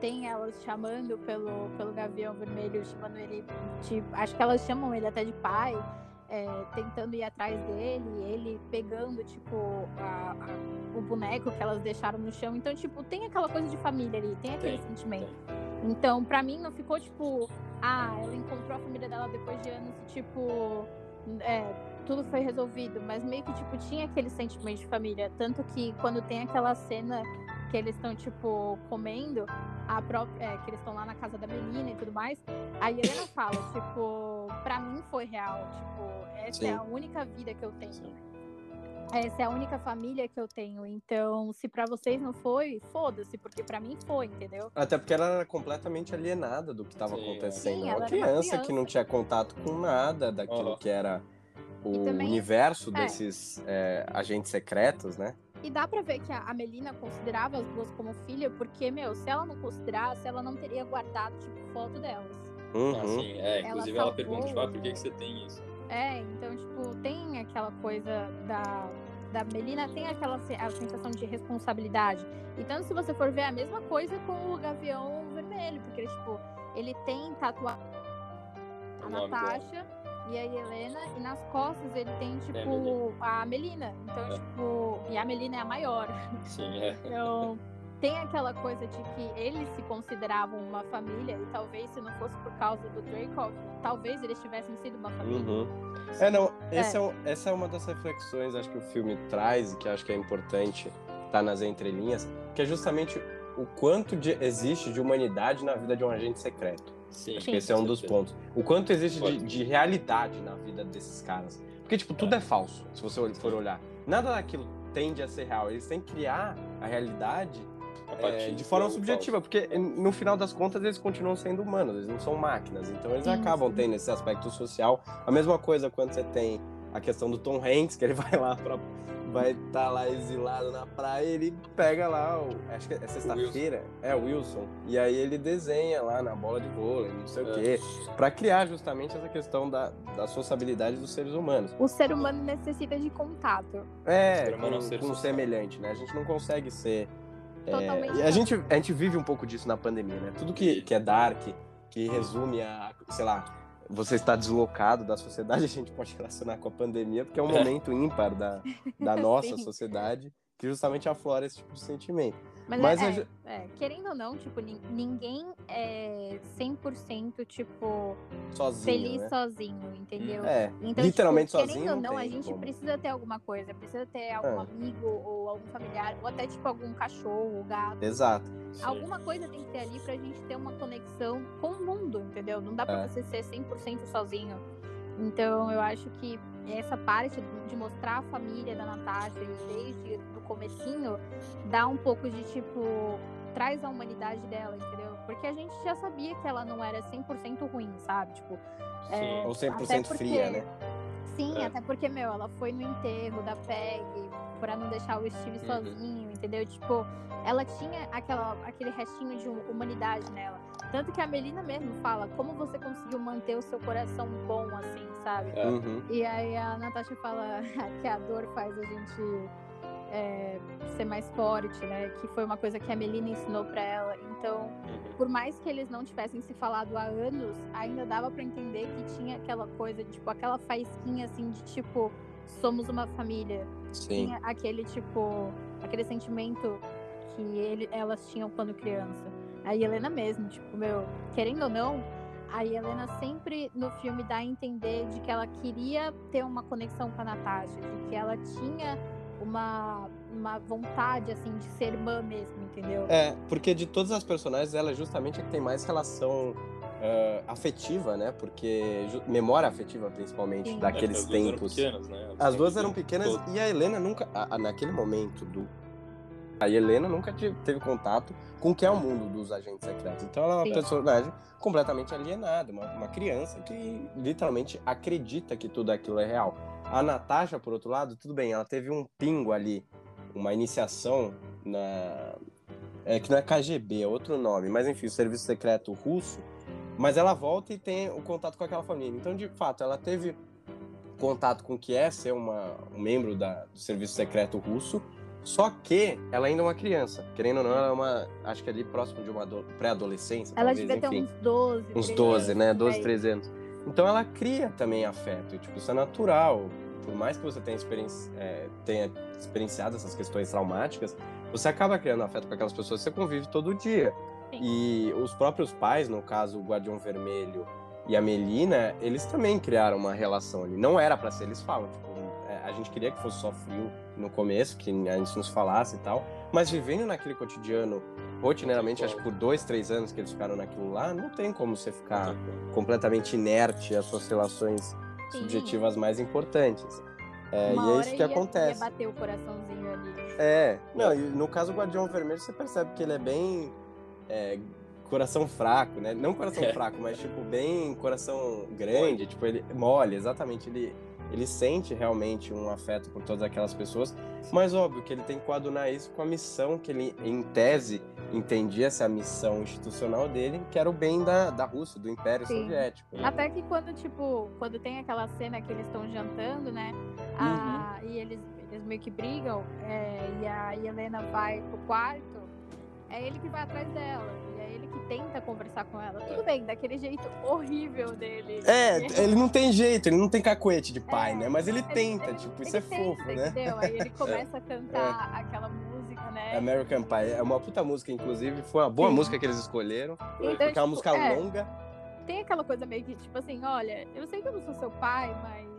tem elas chamando pelo, pelo Gavião Vermelho, chamando ele, tipo, acho que elas chamam ele até de pai é, tentando ir atrás dele, ele pegando, tipo, a, a, o boneco que elas deixaram no chão. Então, tipo, tem aquela coisa de família ali, tem aquele tem, sentimento. Tem. Então, pra mim, não ficou, tipo, ah, ela encontrou a família dela depois de anos e, tipo, é, tudo foi resolvido. Mas meio que, tipo, tinha aquele sentimento de família. Tanto que quando tem aquela cena que eles estão, tipo, comendo, a própria, é, que eles estão lá na casa da menina e tudo mais, a Helena fala, tipo, pra mim foi real, tipo, essa Sim. é a única vida que eu tenho. Sim. Essa é a única família que eu tenho. Então, se para vocês não foi, foda-se, porque para mim foi, entendeu? Até porque ela era completamente alienada do que estava acontecendo. Sim, uma, criança uma criança que não tinha contato com nada daquilo que era o também, universo é. desses é, agentes secretos, né? E dá pra ver que a Melina considerava as duas como filha, porque, meu, se ela não considerasse, ela não teria guardado, tipo, foto delas. Uhum. Ah, sim, é. Inclusive ela, ela pergunta, tipo, ah, por que, que você tem isso? É, então, tipo, tem aquela coisa da, da Melina, tem aquela a sensação de responsabilidade. Então, se você for ver a mesma coisa com o Gavião Vermelho, porque, tipo, ele tem tatuado a Natasha e a Helena, e nas costas ele tem, tipo, é a Melina. Então, é. tipo, e a Melina é a maior. Sim, é. Então, tem aquela coisa de que eles se consideravam uma família e talvez se não fosse por causa do Dracov, talvez eles tivessem sido uma família. Uhum. É, não, é. É, essa é uma das reflexões, acho que o filme traz e que acho que é importante estar tá nas entrelinhas, que é justamente o quanto de, existe de humanidade na vida de um agente secreto. Sim, acho que esse é um dos pontos. O quanto existe de, de, realidade na vida desses caras. Porque, tipo, tudo é. é falso, se você for olhar. Nada daquilo tende a ser real. Eles têm que criar a realidade é, de forma subjetiva, falso. porque no final das contas eles continuam sendo humanos, eles não são máquinas. Então eles sim, acabam sim. tendo esse aspecto social. A mesma coisa quando você tem a questão do Tom Hanks, que ele vai lá para vai estar tá lá exilado na praia, ele pega lá, o, acho que é sexta-feira, é o Wilson, e aí ele desenha lá na bola de vôlei, não sei é. o quê, para criar justamente essa questão da, da sociabilidade dos seres humanos. O ser humano necessita de contato. É, com, é um com um semelhante, né? A gente não consegue ser. É, e a gente, a gente vive um pouco disso na pandemia, né? Tudo que, que é dark, que resume a, sei lá, você está deslocado da sociedade, a gente pode relacionar com a pandemia, porque é um é. momento ímpar da, da nossa sociedade que justamente aflora esse tipo de sentimento. Mas, Mas é, é, é, querendo ou não, tipo, ninguém é 100% tipo sozinho, feliz né? sozinho, entendeu? É, então, literalmente tipo, sozinho. Querendo ou não, a gente como. precisa ter alguma coisa, precisa ter algum é. amigo ou algum familiar, ou até tipo algum cachorro, gato. Exato. Sim. Alguma coisa tem que ter ali pra gente ter uma conexão com o mundo, entendeu? Não dá pra é. você ser 100% sozinho. Então, eu acho que essa parte de mostrar a família da Natasha desde o comecinho dá um pouco de tipo traz a humanidade dela, entendeu? Porque a gente já sabia que ela não era 100% ruim, sabe? Tipo, Sim, é, ou 100% porque, fria, né? Sim, é. até porque, meu, ela foi no enterro da Peg pra não deixar o Steve uhum. sozinho, entendeu? Tipo, ela tinha aquela, aquele restinho de humanidade nela. Tanto que a Melina mesmo fala como você conseguiu manter o seu coração bom, assim, sabe? É. Uhum. E aí a Natasha fala que a dor faz a gente é, ser mais forte, né? Que foi uma coisa que a Melina ensinou para ela. Então, uhum. por mais que eles não tivessem se falado há anos, ainda dava para entender que tinha aquela coisa, tipo, aquela faísquinha assim de tipo, somos uma família. Sim. Tinha aquele tipo, aquele sentimento que ele, elas tinham quando criança. A Helena mesmo, tipo, meu, querendo ou não, a Helena sempre no filme dá a entender de que ela queria ter uma conexão com a Natasha, de que ela tinha uma, uma vontade, assim, de ser irmã mesmo, entendeu? É, porque de todas as personagens, ela é justamente a que tem mais relação Uh, afetiva, né? Porque memória afetiva, principalmente, Sim. daqueles as tempos. Duas pequenas, né? As duas eram pequenas e a Helena nunca, a, a, naquele momento do a Helena nunca teve contato com o que é o mundo dos agentes secretos. Então ela é uma Sim. personagem completamente alienada, uma, uma, criança que literalmente acredita que tudo aquilo é real. A Natasha, por outro lado, tudo bem, ela teve um pingo ali, uma iniciação na. É, que não é KGB, é outro nome, mas enfim, o Serviço Secreto Russo. Mas ela volta e tem o contato com aquela família. Então, de fato, ela teve contato com o que é ser uma, um membro da, do Serviço Secreto Russo só que ela ainda é uma criança. Querendo ou não, ela é uma. Acho que ali próximo de uma pré-adolescência. Ela talvez, devia enfim. ter uns 12. Uns 12, né? 12, 13 anos. Então ela cria também afeto. E, tipo, isso é natural. Por mais que você tenha, experienci... é, tenha experienciado essas questões traumáticas, você acaba criando afeto com aquelas pessoas que você convive todo dia. Sim. E os próprios pais, no caso, o Guardião Vermelho e a Melina, eles também criaram uma relação ali. Não era para ser, eles falam, tipo, é, a gente queria que fosse só frio no começo, que a gente nos falasse e tal, mas vivendo naquele cotidiano rotineiramente, acho que por dois, três anos que eles ficaram naquilo lá, não tem como você ficar completamente inerte às suas relações Sim. subjetivas mais importantes. É, e é isso que ia, acontece. Ia bater o coraçãozinho ali. É, não, e no caso do Guardião Vermelho, você percebe que ele é bem é, coração fraco, né? Não coração é. fraco, mas tipo, bem coração grande, tipo, ele mole, exatamente, ele ele sente realmente um afeto por todas aquelas pessoas, mas óbvio que ele tem que coadunar isso com a missão que ele, em tese, entendia essa missão institucional dele, que era o bem da, da Rússia, do Império Sim. Soviético. Né? Até que quando, tipo, quando tem aquela cena que eles estão jantando, né, a, uhum. e eles, eles meio que brigam, é, e a Helena vai pro quarto, é ele que vai atrás dela tenta conversar com ela. Tudo bem, daquele jeito horrível dele. É, ele não tem jeito, ele não tem cacuete de pai, é, né? Mas ele tenta, tipo, isso é tenta, fofo, né? Entendeu? Aí ele começa a cantar é. aquela música, né? né? American Pie. É uma puta música, inclusive. Foi uma boa Sim. música que eles escolheram. Então, porque é uma tipo, música é. longa. Tem aquela coisa meio que, tipo assim, olha, eu sei que eu não sou seu pai, mas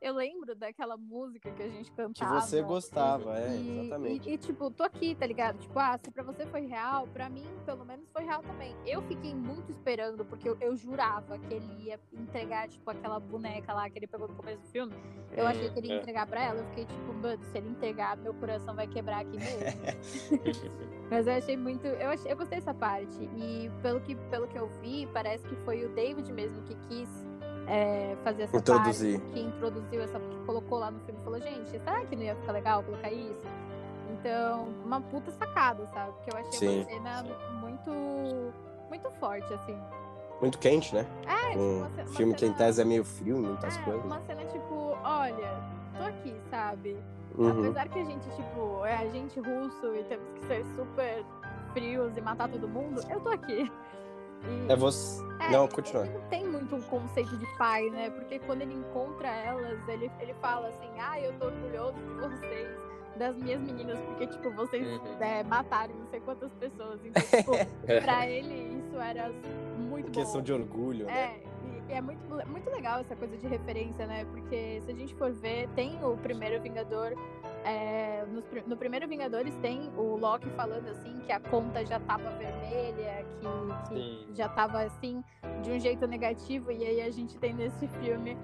eu lembro daquela música que a gente Que cantava. você gostava, é, E, exatamente. e, e, tipo, tô aqui, tá ligado? Tipo, ah, se pra você foi real, pra mim, pelo menos, foi real também. Eu fiquei muito esperando, porque eu, eu jurava que ele ia entregar, tipo, aquela boneca lá que ele pegou no começo do filme. Eu achei que ele ia é. entregar pra ela. Eu fiquei tipo, mano, se ele entregar, meu coração vai quebrar aqui mesmo. Mas eu achei muito. Eu, achei, eu gostei dessa parte. E pelo que, pelo que eu vi, parece que foi o David mesmo que quis é, fazer essa Introduzir. parte. Que introduziu essa. Que colocou lá no filme e falou, gente, será que não ia ficar legal colocar isso? Então, uma puta sacada, sabe? Porque eu achei Sim, uma cena muito. Muito forte, assim. Muito quente, né? É, tipo, Um uma, ce- uma filme que em cena- tese é meio frio muitas é, coisas. uma cena tipo, olha, tô aqui, sabe? Uhum. Apesar que a gente, tipo, é agente russo e temos que ser super frios e matar todo mundo, eu tô aqui. E, É você. é, Não, continua. Ele não tem muito um conceito de pai, né? Porque quando ele encontra elas, ele, ele fala assim, ah, eu tô orgulhoso de vocês, das minhas meninas, porque, tipo, vocês Uhum. é, mataram não sei quantas pessoas. Então, tipo, pra ele isso era muito Questão bom. de orgulho, né? É, e é muito, muito legal essa coisa de referência, né? Porque se a gente for ver, tem o primeiro Vingador. É, pri- no primeiro Vingadores tem o Loki falando assim que a conta já tava vermelha, que, que já tava assim, de um jeito negativo, e aí a gente tem nesse filme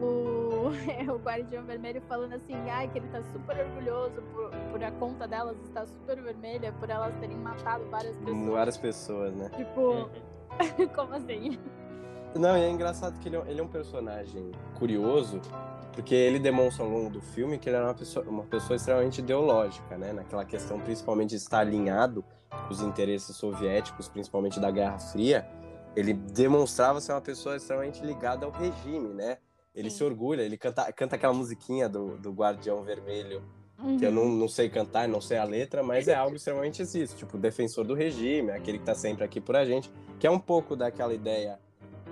o, o Guardião Vermelho falando assim, ai, que ele tá super orgulhoso por, por a conta delas estar super vermelha, por elas terem matado várias pessoas. Várias pessoas, né? Tipo, Uhum. como assim? Não, e é engraçado que ele é, ele é um personagem curioso, porque ele demonstra ao longo do filme que ele era uma pessoa, uma pessoa extremamente ideológica, né? Naquela questão principalmente de estar alinhado com os interesses soviéticos, principalmente da Guerra Fria, ele demonstrava ser uma pessoa extremamente ligada ao regime, né? Ele Sim. se orgulha, ele canta, canta aquela musiquinha do, do Guardião Vermelho, que eu Uhum. não, não sei cantar, não sei a letra, mas é algo extremamente isso, tipo, defensor do regime, aquele que tá sempre aqui por a gente, que é um pouco daquela ideia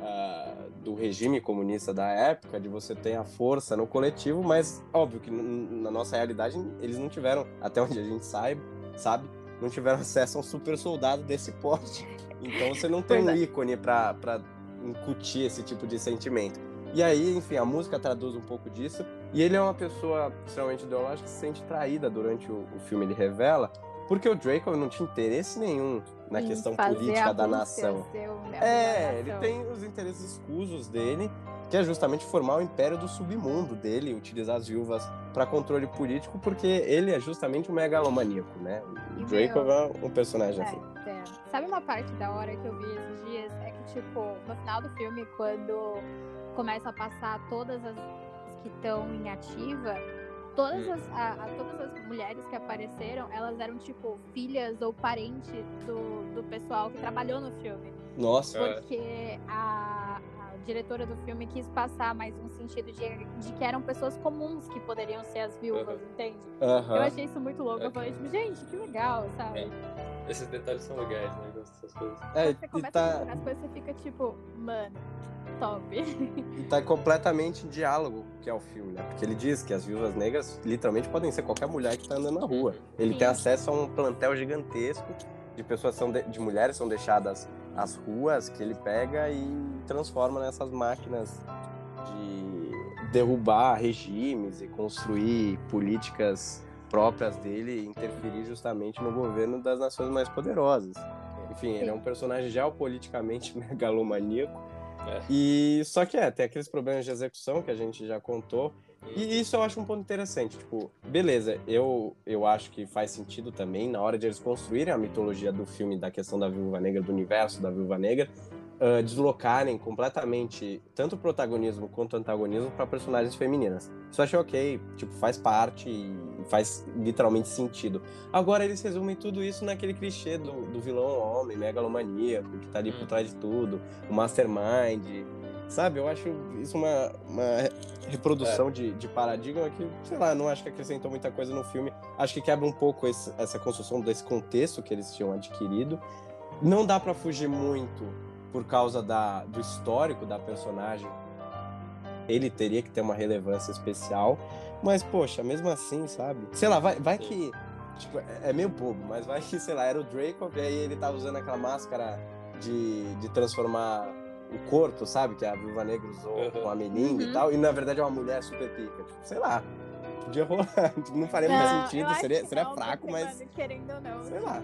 ah, do regime comunista da época, de você ter a força no coletivo, mas óbvio que na nossa realidade eles não tiveram, até onde a gente sabe, sabe, não tiveram acesso a um super soldado desse porte. Então você não tem um Verdade. ícone pra incutir esse tipo de sentimento. E aí, enfim, a música traduz um pouco disso. E ele é uma pessoa extremamente ideológica que se sente traída durante o, o filme, ele revela, porque o Draco não tinha interesse nenhum na em questão política da nação. É, ele tem os interesses escusos dele, que é justamente formar o império do submundo dele, utilizar as viúvas para controle político, porque ele é justamente um megalomaníaco, né? E, O Draco meu, é um personagem assim. É, é. Sabe uma parte da hora que eu vi esses dias? É que, tipo, no final do filme, quando começa a passar todas as que estão em ativa, todas Hum. as, a- a- todas as mulheres que apareceram, elas eram, tipo, filhas ou parentes do, do pessoal que trabalhou no filme. Nossa, É. Porque a, a diretora do filme quis passar mais um sentido de, de que eram pessoas comuns que poderiam ser as viúvas, entende? Eu aham. achei isso muito louco. Eu falei, tipo, gente, que legal, sabe? É. Esses detalhes são legais, né? Eu dessas coisas. É, você começa a tá, procurar as coisas, você fica tipo, mano, top. e tá completamente em diálogo que é o filme, né? Porque ele diz que as viúvas negras literalmente podem ser qualquer mulher que tá andando na rua. Ele Sim. tem acesso a um plantel gigantesco de pessoas são de, de mulheres são deixadas às ruas que ele pega e transforma nessas máquinas de derrubar regimes e construir políticas próprias dele e interferir justamente no governo das nações mais poderosas. Enfim, ele é um personagem geopoliticamente megalomaníaco. É. E só que é, tem aqueles problemas de execução que a gente já contou. E isso eu acho um ponto interessante. Tipo, beleza, eu, eu acho que faz sentido também, na hora de eles construírem a mitologia do filme, da questão da Viúva Negra, do universo da Viúva Negra, ah, deslocarem completamente tanto o protagonismo quanto o antagonismo para personagens femininas. Isso eu achei ok, tipo, faz parte e faz literalmente sentido. Agora eles resumem tudo isso naquele clichê do, do vilão homem, megalomaníaco, que tá ali por Hum. trás de tudo, o mastermind. Sabe, eu acho isso uma, uma reprodução de, de paradigma que, sei lá, não acho que acrescentou muita coisa no filme. Acho que quebra um pouco esse- essa construção desse contexto que eles tinham adquirido. Não dá pra fugir muito por causa da, do histórico da personagem. Ele teria que ter uma relevância especial. Mas, poxa, mesmo assim, sabe? Sei lá, vai, vai que Tipo, é, é meio bobo, mas vai que, sei lá, era o Draco e aí ele tava usando aquela máscara de, de transformar o corpo, sabe? Que a Viúva Negra usou uhum. com a menina uhum. e tal. E na verdade é uma mulher super pica. Tipo, sei lá. Podia rolar. Não faria não, mais sentido. Seria, seria não, fraco, mas. Querendo ou não. Sei tipo, lá.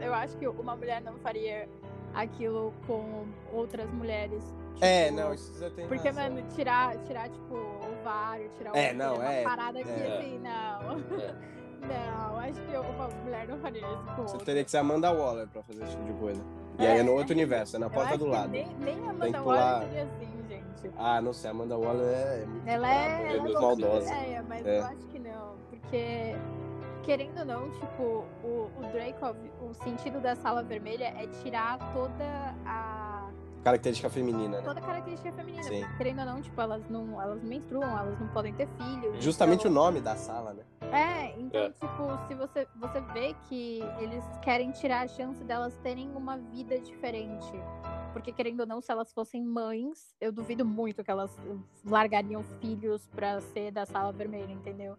Eu acho que uma mulher não faria aquilo com outras mulheres. Tipo, é, não, isso você tem Porque, razão. mano, tirar, tirar, tipo, ovário, tirar o É, não, é. Uma parada aqui, é. assim, não. É. Não, acho que uma mulher não faria isso com Você outra. teria que ser Amanda Waller pra fazer esse tipo de coisa. E aí é no outro universo, é na porta do lado. Nem, nem a Amanda pular... Waller seria assim, gente. Ah, não sei, a Amanda Waller é muito Ela é, ela é maldosa. Ideia, mas é. eu acho que não, porque querendo ou não, tipo, o, o Dracov, o sentido da sala vermelha é tirar toda a característica feminina, né? Toda característica feminina. Sim. Querendo ou não, tipo, elas não, elas não menstruam, elas não podem ter filhos. Justamente então... o nome da sala, né? É, então, é. tipo, se você, você vê que eles querem tirar a chance delas terem uma vida diferente. Porque, querendo ou não, se elas fossem mães, eu duvido muito que elas largariam filhos pra ser da sala vermelha, entendeu?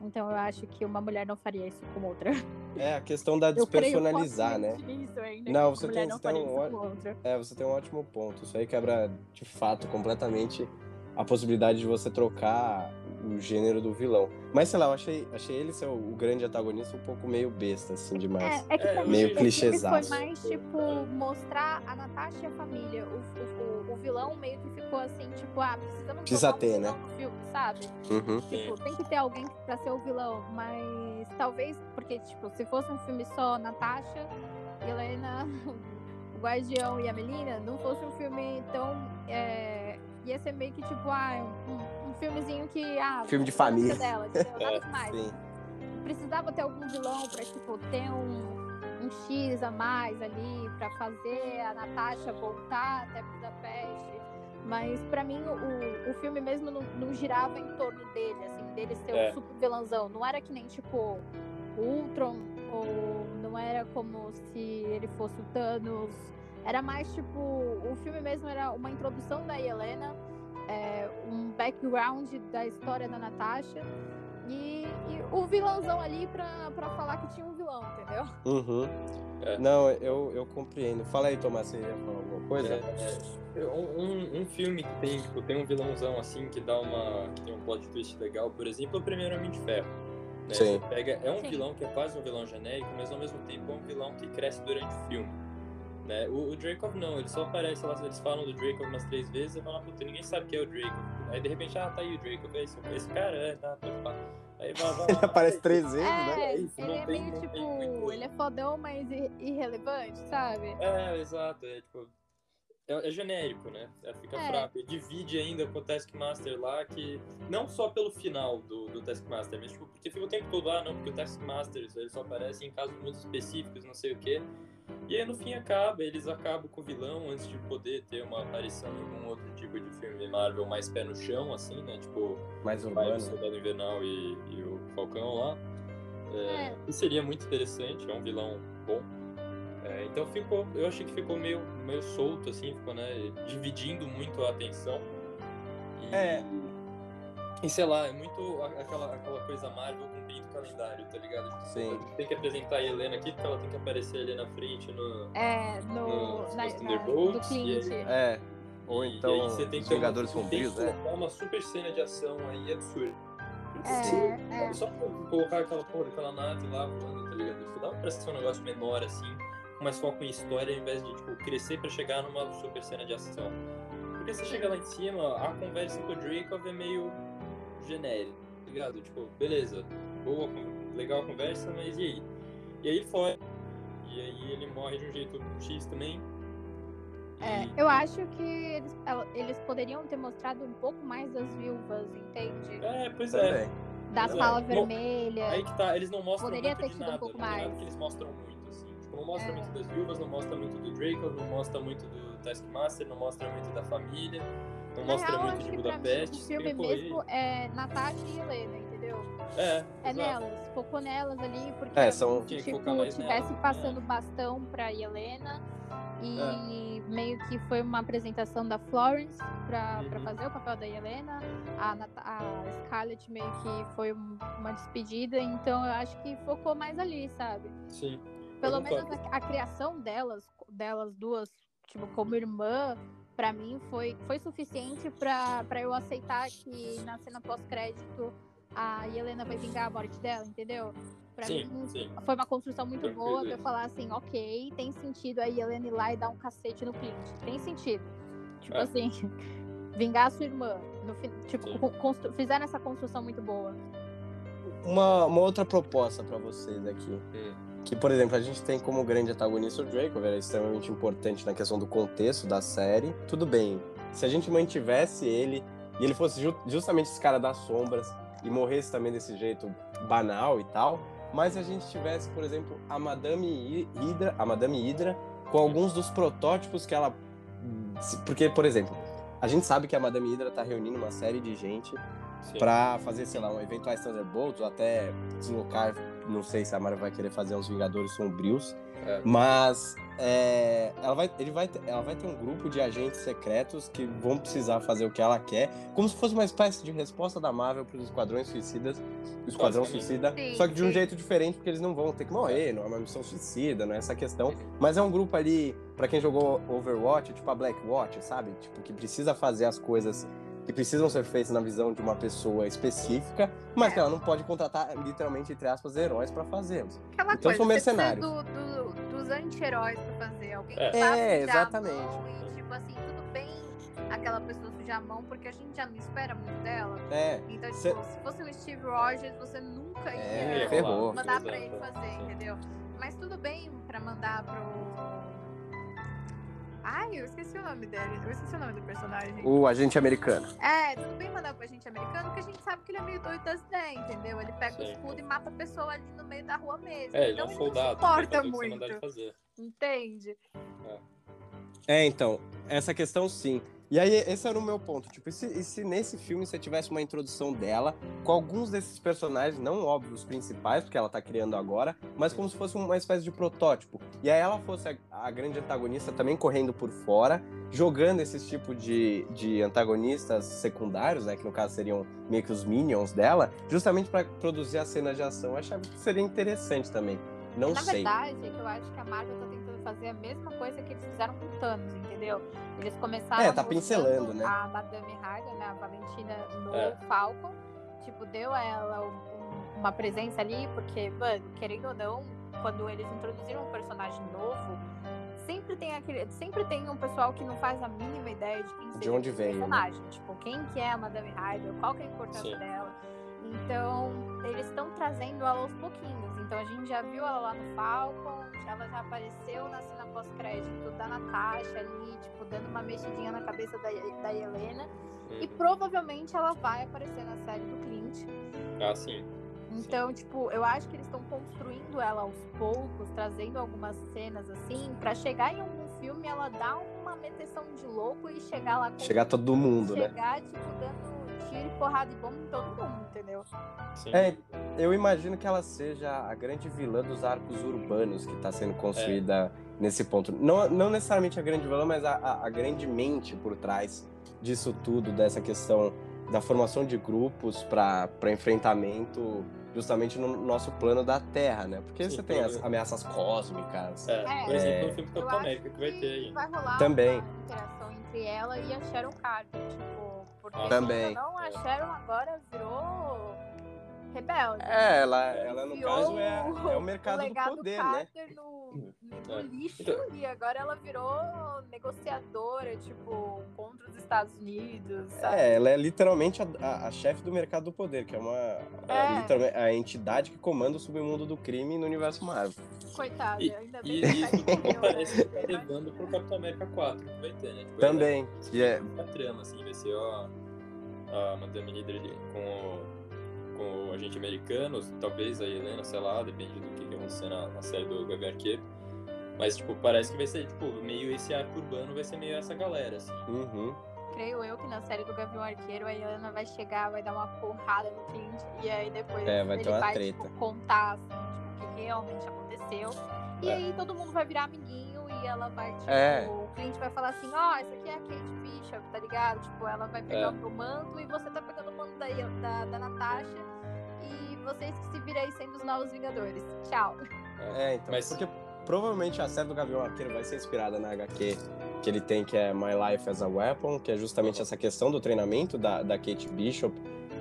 Então eu acho que uma mulher não faria isso com outra. É, a questão da despersonalizar, né? Ainda, não, você tem, não você, tem um, é, você tem um ótimo ponto. Isso aí quebra de fato completamente a possibilidade de você trocar o gênero do vilão. Mas sei lá, eu achei, achei ele ser o, grande antagonista um pouco meio besta, assim, demais. É, é que é, meio clichêzaço. Foi mais, tipo, mostrar a Natasha e a família. O, o, o, vilão meio que ficou assim, tipo, ah, precisamos Precisa ter, né? filme, sabe? Uhum. Tipo, tem que ter alguém pra ser o vilão, mas talvez, porque, tipo, se fosse um filme só Natasha, Helena, o Guardião e a Melina, não fosse um filme tão. É, ia ser meio que tipo, ah, um, um filmezinho que. Ah, filme de família. Dela, Nada demais. Sim. Precisava ter algum vilão pra, tipo, ter um, um X a mais ali, pra fazer a Natasha voltar até Budapeste. Mas para mim o, o filme mesmo não, não, girava em torno dele, assim, dele ser é. o super vilãozão. Não era que nem tipo Ultron, ou não era como se ele fosse o Thanos era mais tipo, o filme mesmo era uma introdução da Helena, é, um background da história da Natasha e, e o vilãozão ali pra, pra falar que tinha um vilão, entendeu? Uhum. É. Não, eu, eu compreendo. Fala aí, Tomás, você ia falar alguma coisa? É, é, um, um filme que tem, tipo, tem um vilãozão assim que dá uma. que tem um plot twist legal, por exemplo, o primeiro Homem de Ferro. Né? Sim. Pega, é um Sim. vilão que é quase um vilão genérico, mas ao mesmo tempo é um vilão que cresce durante o filme. Né? O, o Dracov não, ele só aparece lá, eles falam do Dracov umas três vezes e falam, puta, ninguém sabe quem é o Dracov. Aí de repente, ah, tá aí o Dracov, é esse, esse cara, é, tá, pode falar. Aí vai, vai, Ele aparece três vezes, é, né? É, isso, ele é tem, meio tipo, ele é fodão, mas irrelevante, sabe? É, exato, é tipo. É, é genérico, né? É, fica é. fraco. Ele divide ainda com o Taskmaster lá, que. Não só pelo final do, do Taskmaster, mas tipo, porque fica o tempo todo, ah, não, porque o Taskmaster ele só aparece em casos muito específicos, não sei o quê. E aí no fim acaba, eles acabam com o vilão antes de poder ter uma aparição em algum outro tipo de filme Marvel mais pé no chão, assim, né? Tipo, mais um o Soldado Invernal e, e, o Falcão lá. É, é. E seria muito interessante, é um vilão bom. É, então ficou, eu achei que ficou meio, meio solto, assim, ficou, né? Dividindo muito a atenção. E, é. E sei lá, é muito aquela, aquela coisa Marvel cumprindo o calendário, tá ligado? Tipo, Sim. Tem que apresentar a Helena aqui, porque ela tem que aparecer ali na frente no. É, no. no, na, Thunderbolts. Aí, é. Ou então. E aí você tem que Vingadores Sombrios, né? uma super cena de ação aí absurda. É, é. Só pra colocar aquela porra, aquela nave lá voando, tá ligado? Tipo, dá pra ser um negócio menor assim, com mais foco em história, ao invés de tipo, crescer pra chegar numa super cena de ação. Porque você chega lá em cima, a conversa com o Dracov é meio genérico, tá ligado? Tipo, beleza, boa, legal a conversa, mas e aí? E aí ele. E aí ele morre de um jeito X também. É, e... eu acho que eles, eles poderiam ter mostrado um pouco mais das viúvas, entende? É, pois é. Da é. sala vermelha. Aí que tá, eles não mostram Poderia muito ter de tido nada, um pouco não mais. nada que eles mostram muito. Tipo, não mostra É. muito das viúvas, não mostra muito do Draco, não mostra muito do Taskmaster, não mostra muito da família, não Na mostra real, muito de pra mim, Budapeste. o filme mesmo é Natasha e Helena, entendeu? É, É exato. nelas, focou nelas ali, porque É, são- se Tinha que tipo, focar mais tivesse nelas, passando bastão pra Helena E é. meio que foi uma apresentação da Florence para uhum. fazer o papel da Helena. A, a Scarlett meio que foi uma despedida. Então eu acho que focou mais ali, sabe? Sim. Pelo menos a, a, criação delas, delas duas, tipo, como irmã, para mim foi, foi suficiente para eu aceitar que na cena pós-crédito a Helena vai vingar a morte dela, entendeu? Pra sim, mim sim. foi uma construção muito boa pra eu falar assim, ok, tem sentido a Helena ir lá e dar um cacete no Clint. Tem sentido. Tipo é. assim, vingar a sua irmã. No, tipo, fizeram essa construção muito boa. Uma, uma outra proposta para vocês aqui. Hum que, por exemplo, a gente tem como grande antagonista o Draco, ele é extremamente importante na questão do contexto da série. Tudo bem, se a gente mantivesse ele e ele fosse ju justamente esse cara das sombras e morresse também desse jeito banal e tal, mas se a gente tivesse, por exemplo, a Madame Hydra, a Madame Hydra com alguns dos protótipos que ela porque, por exemplo, a gente sabe que a Madame Hydra tá reunindo uma série de gente para fazer, sei lá, um eventuais Thunderbolts ou até deslocar não sei se a Marvel vai querer fazer uns Vingadores sombrios, é. mas é, ela, vai, ele vai, ela vai ter um grupo de agentes secretos que vão precisar fazer o que ela quer, como se fosse uma espécie de resposta da Marvel para os Esquadrões Suicidas, o Esquadrão Suicida, sim, só que de um sim. jeito diferente, porque eles não vão ter que morrer, não é uma missão suicida, não é essa questão, mas é um grupo ali, para quem jogou Overwatch, tipo a Black Watch, sabe? Tipo, que precisa fazer as coisas que precisam ser feitos na visão de uma pessoa específica, mas é. que ela não pode contratar, literalmente, entre aspas, heróis para fazê-los. Aquela então coisa, são mercenários. Do, do, dos anti-heróis pra fazer. Alguém que é. é exatamente. E, tipo assim, tudo bem aquela pessoa sujar a mão, porque a gente já não espera muito dela. É. Então, tipo, Cê... se fosse o Steve Rogers, você nunca ia é, mandar pra ele fazer, entendeu? Mas tudo bem pra mandar pro Ai, eu esqueci o nome dele. Eu esqueci o nome do personagem. O agente americano. É, tudo bem mandar pro agente americano, porque a gente sabe que ele é meio doido das ideias, entendeu? Ele pega Sim. o escudo e mata a pessoa ali no meio da rua mesmo. É, ele então, é um soldado. Não importa muito. Entende? É. é, então, essa questão sim. E aí, esse era o meu ponto. Tipo, e se, e se, nesse filme você tivesse uma introdução dela com alguns desses personagens, não óbvios principais, porque ela tá criando agora, mas como se fosse uma espécie de protótipo. E aí ela fosse a, a grande antagonista também correndo por fora, jogando esses tipo de, de antagonistas secundários, né? Que no caso seriam meio que os minions dela, justamente para produzir a cena de ação. Eu achava que seria interessante também. Não Na sei. Na verdade, é que eu acho que a Marvel tá tentando fazer a mesma coisa que eles fizeram com Thanos, entendeu? Eles começaram é, tá pincelando, né? a Madame Hyde, né, a Valentina no é. Falcon, tipo, deu a ela um, uma presença ali, porque, mano, querendo ou não, quando eles introduziram um personagem novo, sempre tem aquele, sempre tem um pessoal que não faz a mínima ideia de quem de onde vem, né? personagem, né? tipo, quem que é a Madame Hyde, qual que é a importância Sim. dela. Então, eles estão trazendo ela aos pouquinhos. Então, a gente já viu ela lá no Falcon, ela já apareceu na cena pós-crédito da Natasha ali, tipo, dando uma mexidinha na cabeça da, da Helena. Hum. E uhum. provavelmente ela vai aparecer na série do Clint. Ah, sim. Então, tipo, eu acho que eles estão construindo ela aos poucos, trazendo algumas cenas assim, para chegar em algum filme ela dar uma meteção de louco e chegar lá com Chegar todo mundo, chegar, né? Chegar, tipo, dando tiro e porrada de bomba em todo mundo, entendeu? Sim. É, eu imagino que ela seja a grande vilã dos arcos urbanos que está sendo construída é. nesse ponto. Não, não necessariamente a grande vilã, mas a, a, a grande mente por trás disso tudo, dessa questão da formação de grupos para enfrentamento justamente no nosso plano da Terra, né? Porque Sim, você tem as ameaças cósmicas. É, é, por exemplo, o filme Capitão América que vai ter aí. Vai rolar Também. uma interação entre ela e a Sharon Carter, tipo, porque Também. não, a Sharon agora virou rebelde. É, ela, ela no caso é, é o mercado o do poder, né? No, no é. lixo então... e agora ela virou negociadora, tipo, contra os Estados Unidos. Sabe? É, ela é literalmente a, a, a chefe do mercado do poder, que é uma é. a entidade que comanda o submundo do crime no universo Marvel. Coitada, e, ainda bem e isso parece que tá levando pro Capitão América 4, que vai ter, né? Tipo, Também. E é... A trama, assim, vai ser ó, a Madame Hydra com o com o agente americano, talvez a Helena, sei lá, depende do que, que vai acontecer na, na série do Gavião Arqueiro. Mas, tipo, parece que vai ser, tipo, meio esse arco urbano vai ser meio essa galera, assim. Uhum. Creio eu que na série do Gavião Arqueiro a Helena vai chegar, vai dar uma porrada no Clint e aí depois é, vai ele vai tipo, contar, assim, tipo, o que realmente aconteceu. E é. aí todo mundo vai virar amiguinho e ela vai, tipo, é. o cliente vai falar assim, ó, oh, essa aqui é a Kate Bishop, tá ligado? Tipo, ela vai pegar é. o manto e você tá pegando o manto da, da, da Natasha e vocês que se viram aí sendo os novos Vingadores. Tchau. É, então, Mas... porque provavelmente a série do Gavião Arqueiro vai ser inspirada na HQ que ele tem, que é My Life as a Weapon, que é justamente essa questão do treinamento da, da Kate Bishop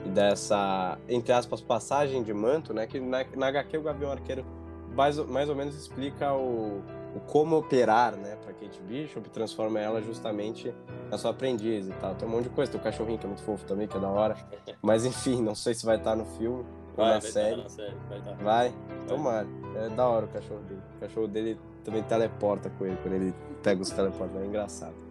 e dessa, entre aspas, passagem de manto, né? Que na, na HQ o Gavião Arqueiro mais, mais ou menos explica o, o como operar, né, pra Kate Bishop, transforma ela justamente na sua aprendiz e tal. Tem um monte de coisa, tem o cachorrinho que é muito fofo também, que é da hora. Mas enfim, não sei se vai estar no filme vai, ou na vai série. na série. Vai, tá. vai, tomara. É da hora o cachorro dele. O cachorro dele também teleporta com ele, quando ele pega os teleportes, é engraçado.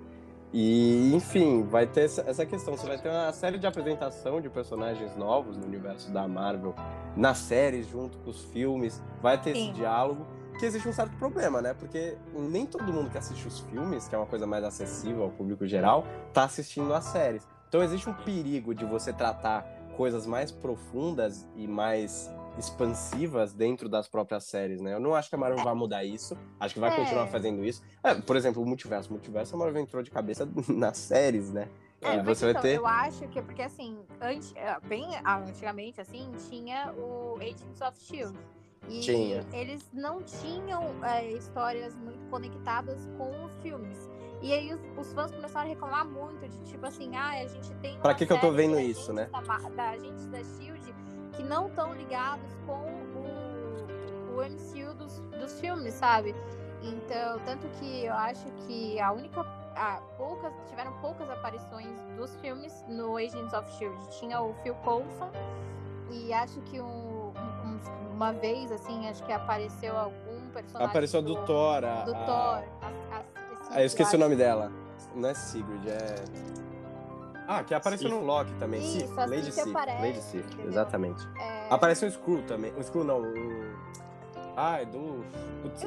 E, enfim, vai ter essa questão. Você vai ter uma série de apresentação de personagens novos no universo da Marvel, nas séries, junto com os filmes. Vai ter Sim. esse diálogo. Que existe um certo problema, né? Porque nem todo mundo que assiste os filmes, que é uma coisa mais acessível ao público geral, tá assistindo as séries. Então existe um perigo de você tratar coisas mais profundas e mais expansivas dentro das próprias séries, né? Eu não acho que a Marvel é. vai mudar isso. Acho que vai é. continuar fazendo isso. É, por exemplo, o multiverso. O multiverso a Marvel entrou de cabeça nas séries, né? É, você então, vai ter. Eu acho que porque assim, antes, é, bem antigamente assim, tinha o Agents of Shield. E tinha. eles não tinham é, histórias muito conectadas com os filmes. E aí os, os, fãs começaram a reclamar muito de tipo assim, ah, a gente tem. Pra que, que eu tô vendo isso, né? Da, da Agentes da Shield que não estão ligados com o, o MCU dos, dos filmes, sabe? Então, tanto que eu acho que a única. Ah, poucas, tiveram poucas aparições dos filmes no Agents of Shield. Tinha o Phil Coulson e acho que um, uma vez, assim, acho que apareceu algum personagem. Apareceu do, do Thor. A, do a... Thor. A, a, ah, eu esqueci o nome dela. Não é Sigrid, é. Ah, que apareceu Sif. no Loki também. Isso, Sif, assim Lady Sif. Lady Sif, exatamente. É... Aparece um Screw também. Um Screw não, um... Ah, é do...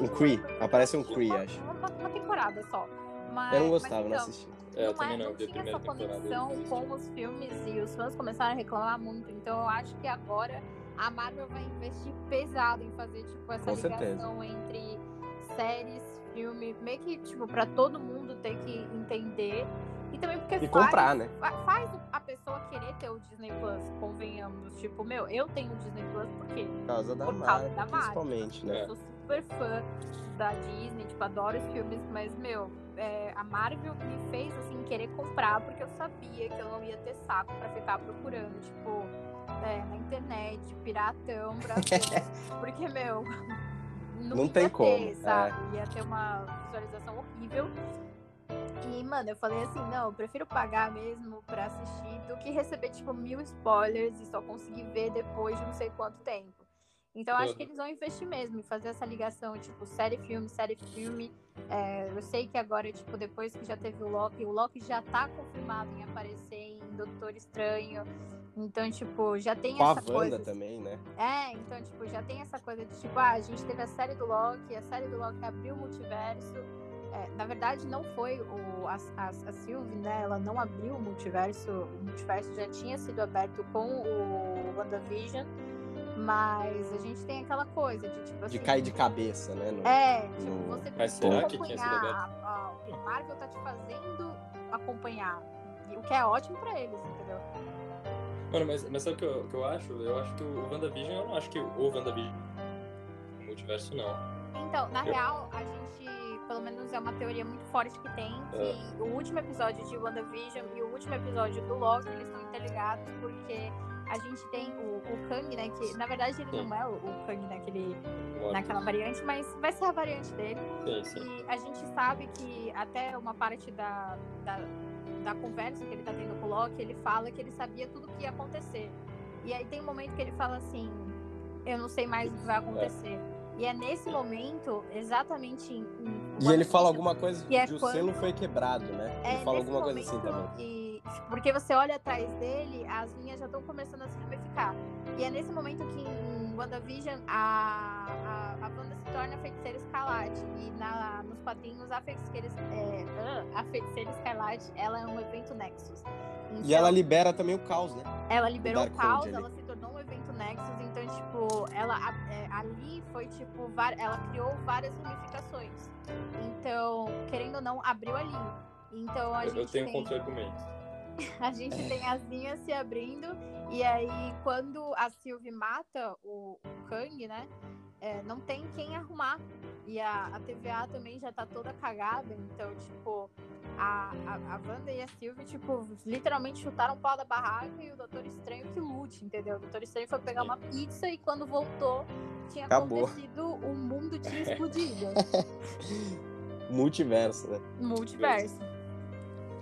Um Cree. Aparece um Cree, acho. Uma, uma temporada só. Mas, eu não gostava, então, não assisti. É, eu também não, não, não tinha essa conexão com os filmes e os fãs começaram a reclamar muito. Então eu acho que agora a Marvel vai investir pesado em fazer tipo essa com ligação certeza. entre séries, filme, meio que tipo para todo mundo ter que entender e também porque e faz, comprar, né? faz a pessoa querer ter o Disney Plus, convenhamos. Tipo, meu, eu tenho o Disney Plus por quê? Por causa da por marca, da principalmente, marca. né? Eu sou super fã da Disney, tipo, adoro os filmes, mas, meu, é, a Marvel me fez, assim, querer comprar porque eu sabia que eu não ia ter saco pra ficar procurando, tipo, é, na internet, piratão, pra ver. porque, meu... Não, não tem ter, como, sabe? É. Ia ter uma visualização horrível. E, mano, eu falei assim, não, eu prefiro pagar mesmo pra assistir do que receber, tipo, mil spoilers e só conseguir ver depois de não sei quanto tempo. Então, acho que eles vão investir mesmo em fazer essa ligação, tipo, série-filme, série-filme. É, eu sei que agora, tipo, depois que já teve o Loki, o Loki já tá confirmado em aparecer em Doutor Estranho. Então, tipo, já tem Com essa a Wanda também, né? É, então, tipo, já tem essa coisa de, tipo, ah, a gente teve a série do Loki, a série do Loki abriu o multiverso. É, na verdade, não foi o, a, a, a Sylvie, né? Ela não abriu o multiverso. O multiverso já tinha sido aberto com o WandaVision. Mas a gente tem aquela coisa de tipo assim. De cair de cabeça, né? No, é, tipo, no... você precisa acompanhar. A, a, Marvel tá te fazendo acompanhar. O que é ótimo pra eles, entendeu? Mano, mas, mas sabe o que eu, que eu acho? Eu acho que o WandaVision, eu não acho que o WandaVision. O multiverso, não. Então, na eu... real, a gente pelo menos é uma teoria muito forte que tem, que é. o último episódio de WandaVision e o último episódio do Loki, eles estão interligados, porque a gente tem o, o Kang, né, que na verdade ele sim. não é o, o Kang naquele, naquela variante, mas vai ser a variante dele. Sim, sim. E a gente sabe que até uma parte da, da, da conversa que ele tá tendo com o Loki, ele fala que ele sabia tudo o que ia acontecer. E aí tem um momento que ele fala assim, eu não sei mais o que vai acontecer. É. E é nesse momento, exatamente em, E ele fala alguma coisa de é o quando... selo foi quebrado, né? É ele fala alguma coisa assim também. Que... Porque você olha atrás dele, as linhas já estão começando a se ramificar. E é nesse momento que em WandaVision a, a, a Wanda se torna a feiticeira escalade. E na, nos quadrinhos a feiticeira, é, a feiticeira escalade ela é um evento Nexus. Então, e ela então libera também o caos, né? Ela liberou o caos, ela se tornou um evento Nexus. Então, tipo, ela, a, é, ali foi tipo, ela criou várias ramificações. Então, querendo ou não, abriu ali. Então a eu, gente. Eu tenho tem... contra-argumento. a gente tem as linhas se abrindo, e aí quando a Sylvie mata o, o Kang, né? É, não tem quem arrumar. E a, a TVA também já tá toda cagada, então, tipo, a, a, a Wanda e a Sylvie, tipo, literalmente chutaram o pau da barraca e o Doutor Estranho que lute, entendeu? O Doutor Estranho foi pegar uma pizza e quando voltou tinha Acabou. acontecido, o mundo tinha explodido. Multiverso, né? Multiverso.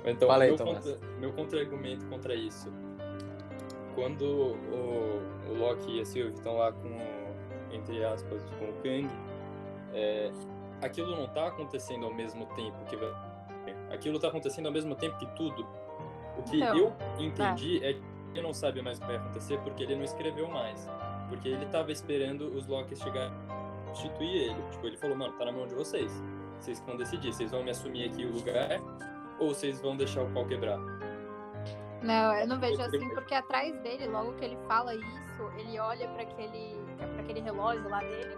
Então, Fala aí, meu, contra, meu contra-argumento contra isso. Quando o, o Loki e a Sylvie estão lá com, o- entre aspas, com o Kang, é, aquilo não tá acontecendo ao mesmo tempo que vai- aquilo tá acontecendo ao mesmo tempo que tudo. O que Então, eu entendi é que ele não sabe mais o que vai acontecer porque ele não escreveu mais. Porque ele tava esperando os Lokis chegarem e substituir ele. Tipo, ele falou, mano, tá na mão de vocês. Vocês que vão decidir. Vocês vão me assumir aqui o lugar ou vocês vão deixar o pau quebrar? Não, eu não vejo assim, porque atrás dele, logo que ele fala isso, ele olha para aquele, pra aquele relógio lá dele,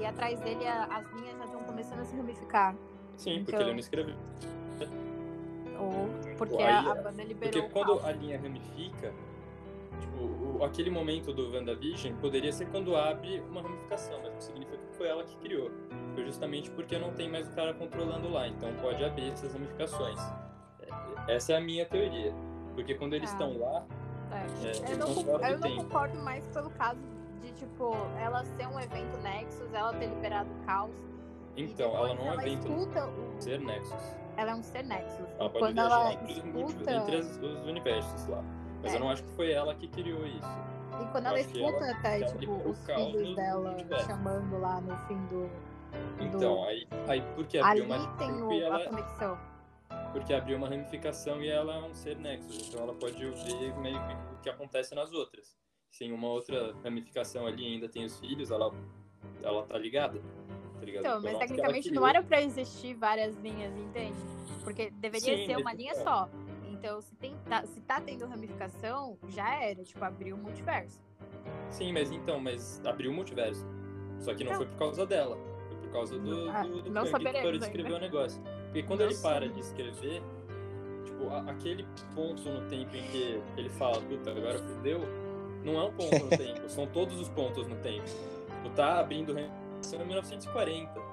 e atrás dele a- as linhas já estão começando a se ramificar. Sim, porque Então- ele não escreveu. Ou porque Aí, a, a banda liberou Porque quando a linha ramifica, tipo, o- aquele momento do WandaVision poderia ser quando abre uma ramificação, mas não significa foi ela que criou. Foi justamente porque não tem mais o cara controlando lá, então pode abrir essas ramificações. É- Essa é a minha teoria. Porque quando eles Ah. estão lá, É. é, Eu não, estão con- fora eu não concordo mais pelo caso de, tipo, ela ser um evento Nexus, ela ter liberado o caos. Então, depois ela não é um evento escuta o... ser Nexus. Ela é um ser Nexus. Ela pode quando viajar ela entre, os escuta... entre os universos lá. Mas É. eu não acho que foi ela que criou isso. E quando ela escuta ela- até, tipo, os filhos no dela universo. chamando lá no fim do. Então, aí, aí porque Ali abriu uma tem o- porque ela, a conexão. porque abriu uma ramificação e ela é um ser Nexus, então ela pode ouvir meio que o que acontece nas outras. Se em uma outra ramificação ali ainda tem os filhos, ela, ela tá ligada. Tá ligado? Então, mas tecnicamente não era pra existir várias linhas, entende? Porque deveria Sim, ser uma linha então. só. Então, se, tem, tá, se tá tendo ramificação, já era, tipo, abriu o multiverso. Sim, mas então, mas abriu o multiverso. Só que não, Não. foi por causa dela. Foi por causa do, Ah, do, do não Kang que parou de escrever o negócio. Porque quando Não ele para de escrever, tipo, a- aquele ponto no tempo em que ele fala, puta, agora fudeu, não é um ponto no tempo, são todos os pontos no tempo. Tipo, tá abrindo ramificação em 1940.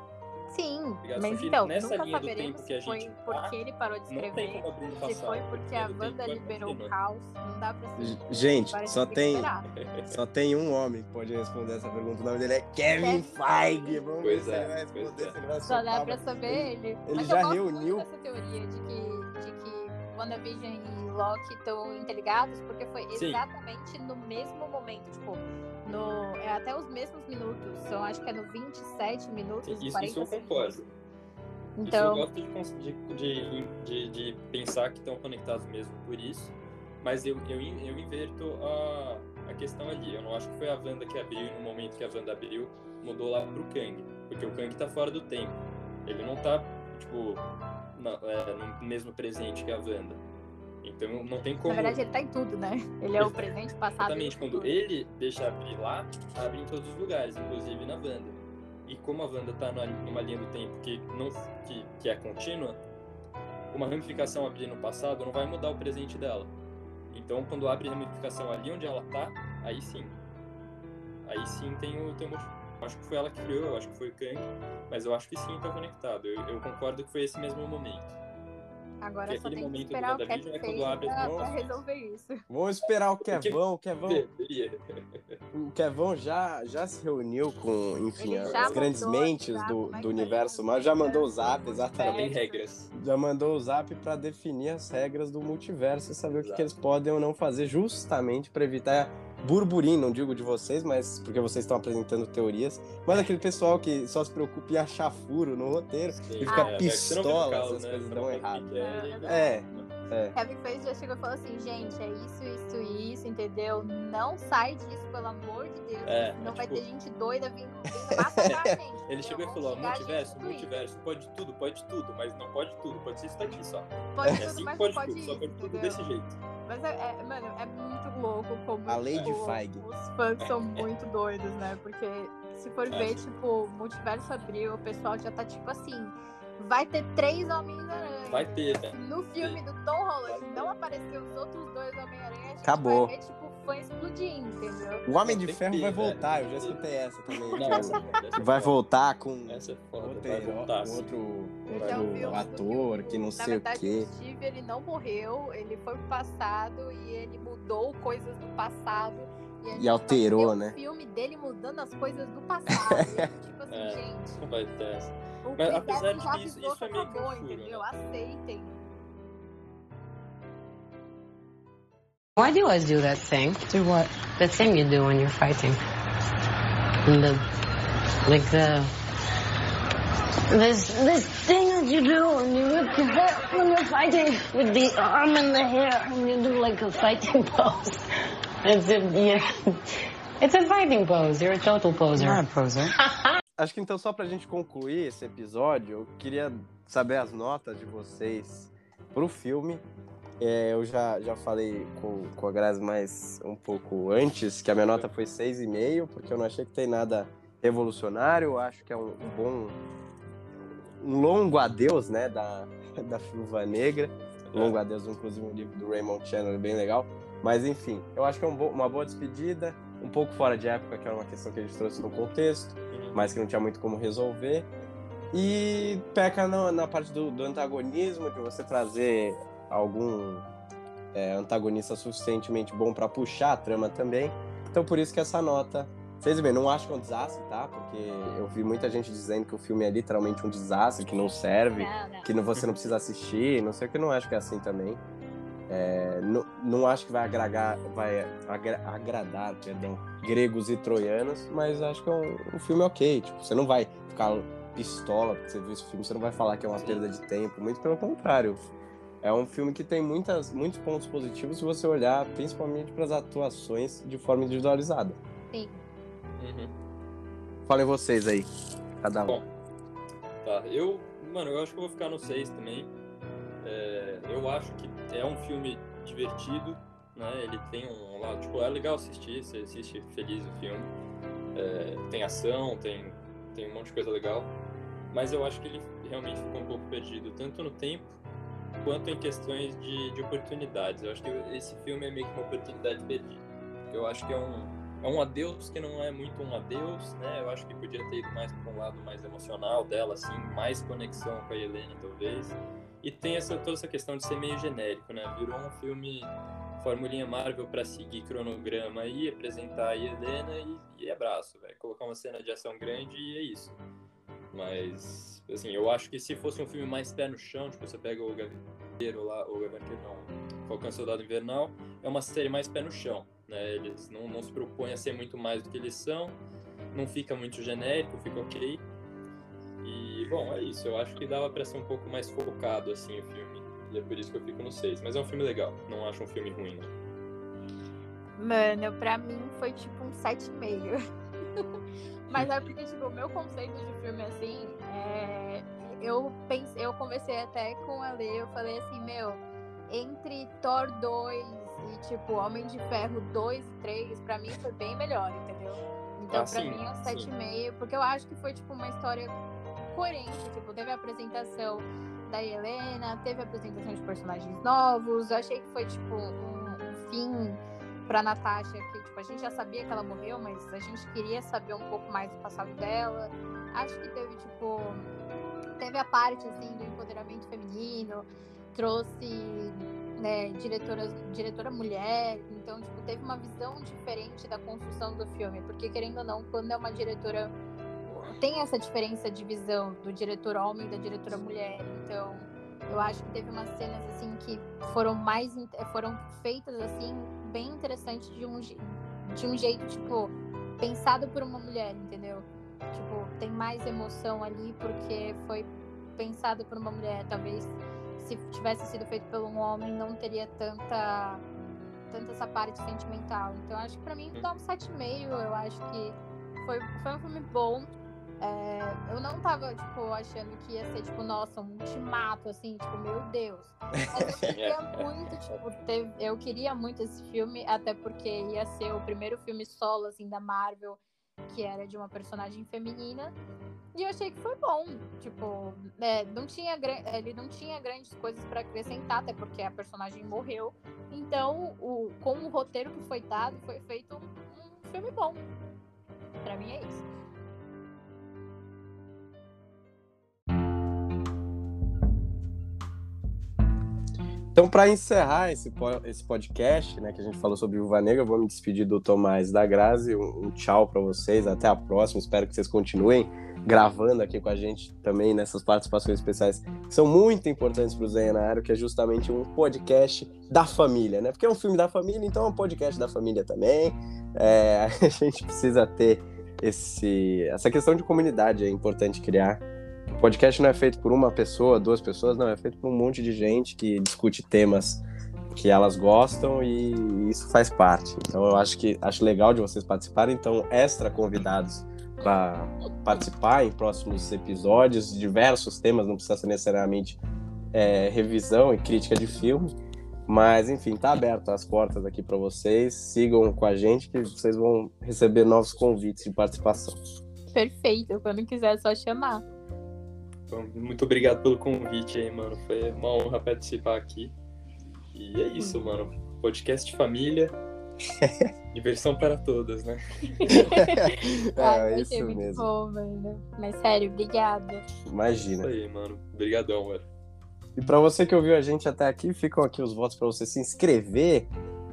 Sim, Ligado? mas então, nessa nunca saberemos se foi gente tá, porque ele parou de escrever, se foi porque a banda liberou o caos. Não dá pra ser. Gente, só tem, só tem um homem que pode responder essa pergunta. O nome dele é Kevin Feige. Vamos ver Pois se é, ele vai responder, é. se ele vai Só dá pra saber ele. ele Mas já reuniu- dessa teoria de que, de que WandaVision e Loki estão interligados, porque foi Sim. exatamente no mesmo momento, tipo, no, é até os mesmos minutos, são acho que é no 27 minutos Isso, 40 isso eu concordo. Então, Isso eu gosto de, de, de, de, pensar que estão conectados mesmo por isso, mas eu, eu, eu inverto a, a questão ali. Eu não acho que foi a Wanda que abriu e no momento que a Wanda abriu, mudou lá pro Kang. Porque o Kang tá fora do tempo. Ele não tá, tipo, na- é, no mesmo presente que a Wanda. Então não tem como. na verdade, ele tá em tudo, né? Ele é o presente, passado o Exatamente, quando ele deixa abrir lá, abre em todos os lugares, inclusive na Wanda. E como a Wanda tá numa, linha do tempo que, não, que, que é contínua, uma ramificação abrir no passado não vai mudar o presente dela. Então quando abre a ramificação ali onde ela tá, aí sim. Aí sim tem o, tem o Acho que foi ela que criou, eu acho que foi o Kang, mas eu acho que sim tá conectado. Eu, eu concordo que foi esse mesmo momento. Agora que só tem que esperar o Kevin é abre as pra, resolver isso. Vamos esperar o Kevão. O Kevão, o Kevão já, já se reuniu com, enfim, as grandes mentes do, mas do universo, mas já mandou o zap, exatamente. Tem regras. Já mandou o zap para definir as regras do multiverso e saber o que, que eles podem ou não fazer, justamente para evitar burburinho, não digo de vocês, mas porque vocês estão apresentando teorias, mas aquele pessoal que só se preocupa em achar furo no roteiro. Sim, E fica é, não pistola, caos, essas né? coisas dão não errado. é, É. É. Kevin Feige já chegou e falou assim, gente, é isso, isso e isso, entendeu? Não sai disso, pelo amor de Deus. É, senão é vai tipo- ter gente doida vindo, massacrar a gente. Ele entendeu? chegou e falou, multiverso, multiverso, pode tudo, pode tudo, mas não pode tudo, pode ser isso daqui só. Pode É tudo, assim mas pode, não pode tudo, isso, só pode tudo entendeu? desse jeito. Mas, é, é- mano, é muito louco como A lei de Feige. os fãs são muito doidos, né? Porque se for é. ver, tipo, Multiverso abriu, o pessoal já tá tipo assim, vai ter três Homens-Aranha. Vai ter, né? No filme do Tom Holland não apareceu os outros dois Homem-Aranha. Acabou. Vai ver, tipo, fã explodir, entendeu? O Homem de Ferro vai voltar, eu já escutei essa também. Não, essa, essa vai voltar com essa é foda, outro, vai voltar, outro, outro ator que não sei verdade, o quê. O Steve, ele não morreu, ele foi pro passado e ele mudou coisas do passado. E, e alterou, né? O filme dele mudando as coisas do passado. tipo assim, é, gente. Vai ter essa. Mas apesar disso, isso é meio um furo, entendeu? Né? Aceitem. Why do you always do that thing? Do what? The thing you do when you're fighting. The, like the this this thing that you do when you whip your hair when you're fighting with the arm and the hair and you do like a fighting pose. It's a yeah, it's a fighting pose. You're a total poser. You're a poser. Acho que então só pra gente concluir esse episódio, eu queria saber as notas de vocês pro filme é, eu já, já falei com, com a Grazi mais um pouco antes, que a minha nota foi 6,5, porque eu não achei que tem nada revolucionário. Eu acho que é um, um bom. Um longo adeus, né, da, da Viúva Negra. Longo adeus, inclusive, um livro do Raymond Chandler, bem legal. Mas, enfim, eu acho que é um bo uma boa despedida. Um pouco fora de época, que era uma questão que a gente trouxe no contexto, mas que não tinha muito como resolver. E peca na, na parte do, do antagonismo, de você trazer algum é, antagonista suficientemente bom para puxar a trama também. Então por isso que essa nota. Vocês bem, não acho que é um desastre, tá? Porque eu vi muita gente dizendo que o filme é literalmente um desastre, que não serve, não, não. que não, você não precisa assistir, não sei o que, não acho que é assim também. É, não, não acho que vai agradar, vai agra, agradar perdão, gregos e troianos, mas acho que é um, um, filme ok. Tipo, você não vai ficar pistola porque você viu esse filme, você não vai falar que é uma perda de tempo, muito pelo contrário. É um filme que tem muitas, muitos pontos positivos se você olhar principalmente para as atuações de forma individualizada. Sim. Uhum. Falem vocês aí, cada um. Bom, tá. Eu, mano, eu acho que eu vou ficar no 6 também. É, eu acho que é um filme divertido, né? Ele tem um lado, tipo, é legal assistir, você assiste feliz o filme. É, tem ação, tem, tem um monte de coisa legal. Mas eu acho que ele realmente ficou um pouco perdido, tanto no tempo quanto em questões de, de oportunidades. Eu acho que esse filme é meio que uma oportunidade perdida. Eu acho que é um, é um adeus que não é muito um adeus, né? Eu acho que podia ter ido mais para um lado mais emocional dela, assim, mais conexão com a Helena, talvez. E tem essa, toda essa questão de ser meio genérico, né? Virou um filme formulinha Marvel para seguir cronograma aí, apresentar a Helena e, e abraço, velho. Colocar uma cena de ação grande e é isso. Mas, assim, eu acho que se fosse um filme mais pé no chão, tipo, você pega o Gavião lá, o Gavião não, Falcão Soldado Invernal, é uma série mais pé no chão, né? Eles não, não se propõem a ser muito mais do que eles são, não fica muito genérico, fica ok. E, bom, é isso. Eu acho que dava pra ser um pouco mais focado, assim, o filme. E é por isso que eu fico no 6. Mas é um filme legal, não acho um filme ruim? Mano, pra mim foi tipo um 7,5. Mas é porque, tipo, o meu conceito de filme, assim, é... eu pensei, eu conversei até com a Lê, eu falei assim, meu, entre Thor 2 e, tipo, Homem de Ferro 2 e 3, pra mim foi bem melhor, entendeu? Então, ah, pra sim, mim é um 7,5, porque eu acho que foi, tipo, uma história coerente, tipo, teve a apresentação da Helena, teve a apresentação de personagens novos, eu achei que foi, tipo, um, um fim pra Natasha, que tipo, a gente já sabia que ela morreu, mas a gente queria saber um pouco mais do passado dela. Acho que teve, tipo, teve a parte, assim, do empoderamento feminino, trouxe, né, diretora, diretora mulher, então, tipo, teve uma visão diferente da construção do filme, porque, querendo ou não, quando é uma diretora tem essa diferença de visão do diretor homem e da diretora mulher, então eu acho que teve umas cenas assim que foram mais foram feitas assim bem interessantes de um de um jeito tipo pensado por uma mulher, entendeu? Tipo, tem mais emoção ali porque foi pensado por uma mulher, talvez se tivesse sido feito por um homem não teria tanta tanta essa parte sentimental. Então acho que para mim dá um 7,5, eu acho que foi, foi um filme bom é, eu não tava, tipo, achando que ia ser, tipo, nossa, um ultimato, assim, tipo, meu Deus. Mas eu queria muito, tipo, ter, eu queria muito esse filme, até porque ia ser o primeiro filme solo, assim, da Marvel, que era de uma personagem feminina. E eu achei que foi bom. Tipo, é, não tinha, ele não tinha grandes coisas para acrescentar, até porque a personagem morreu. Então, o, com o roteiro que foi dado, foi feito um, um filme bom. Para mim é isso. Então, para encerrar esse, esse podcast, né, que a gente falou sobre Viúva Negra, eu vou me despedir do Tomás da Grazi. Um, um tchau para vocês, até a próxima. Espero que vocês continuem gravando aqui com a gente também nessas participações especiais que são muito importantes para o área, que é justamente um podcast da família, né? Porque é um filme da família, então é um podcast da família também. É, a gente precisa ter esse, essa questão de comunidade, é importante criar o podcast não é feito por uma pessoa, duas pessoas, não, é feito por um monte de gente que discute temas que elas gostam e isso faz parte. Então eu acho que acho legal de vocês participarem, então extra convidados para participar em próximos episódios, diversos temas, não precisa ser necessariamente é, revisão e crítica de filme, mas enfim, tá aberto as portas aqui para vocês. Sigam com a gente que vocês vão receber novos convites de participação. Perfeito, quando quiser é só chamar. Muito obrigado pelo convite aí, mano. Foi uma honra participar aqui. E é isso, mano. Podcast família. Diversão para todas, né? ah, é isso muito mesmo. Bom, mano. Mas sério, obrigada. Imagina. Isso aí, mano. Obrigadão, mano. E para você que ouviu a gente até aqui, ficam aqui os votos para você se inscrever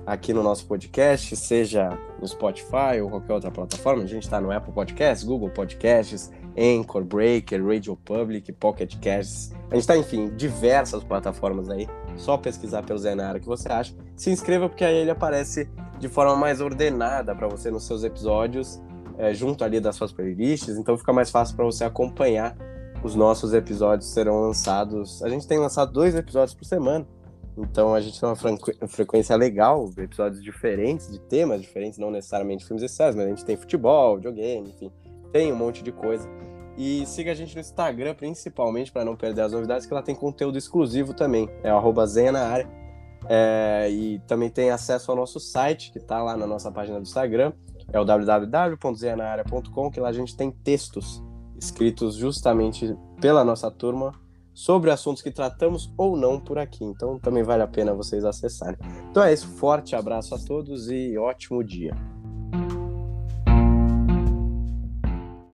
aqui no nosso podcast, seja no Spotify ou qualquer outra plataforma. A gente está no Apple Podcasts, Google Podcasts, Anchor, Breaker, Radio Public, Pocket Casts. A gente está, enfim, diversas plataformas aí. Só pesquisar pelo Zenário que você acha. Se inscreva porque aí ele aparece de forma mais ordenada para você nos seus episódios, é, junto ali das suas playlists. Então fica mais fácil para você acompanhar os nossos episódios serão lançados. A gente tem lançado dois episódios por semana. Então a gente tem uma frequência legal, episódios diferentes, de temas diferentes, não necessariamente filmes e séries, mas a gente tem futebol, videogame, enfim, tem um monte de coisa. E siga a gente no Instagram, principalmente, para não perder as novidades, que ela tem conteúdo exclusivo também. É o Zenha. É, e também tem acesso ao nosso site, que está lá na nossa página do Instagram. É o www.zenhaanaarea.com, que lá a gente tem textos escritos justamente pela nossa turma sobre assuntos que tratamos ou não por aqui. Então também vale a pena vocês acessarem. Então é isso, forte abraço a todos e ótimo dia.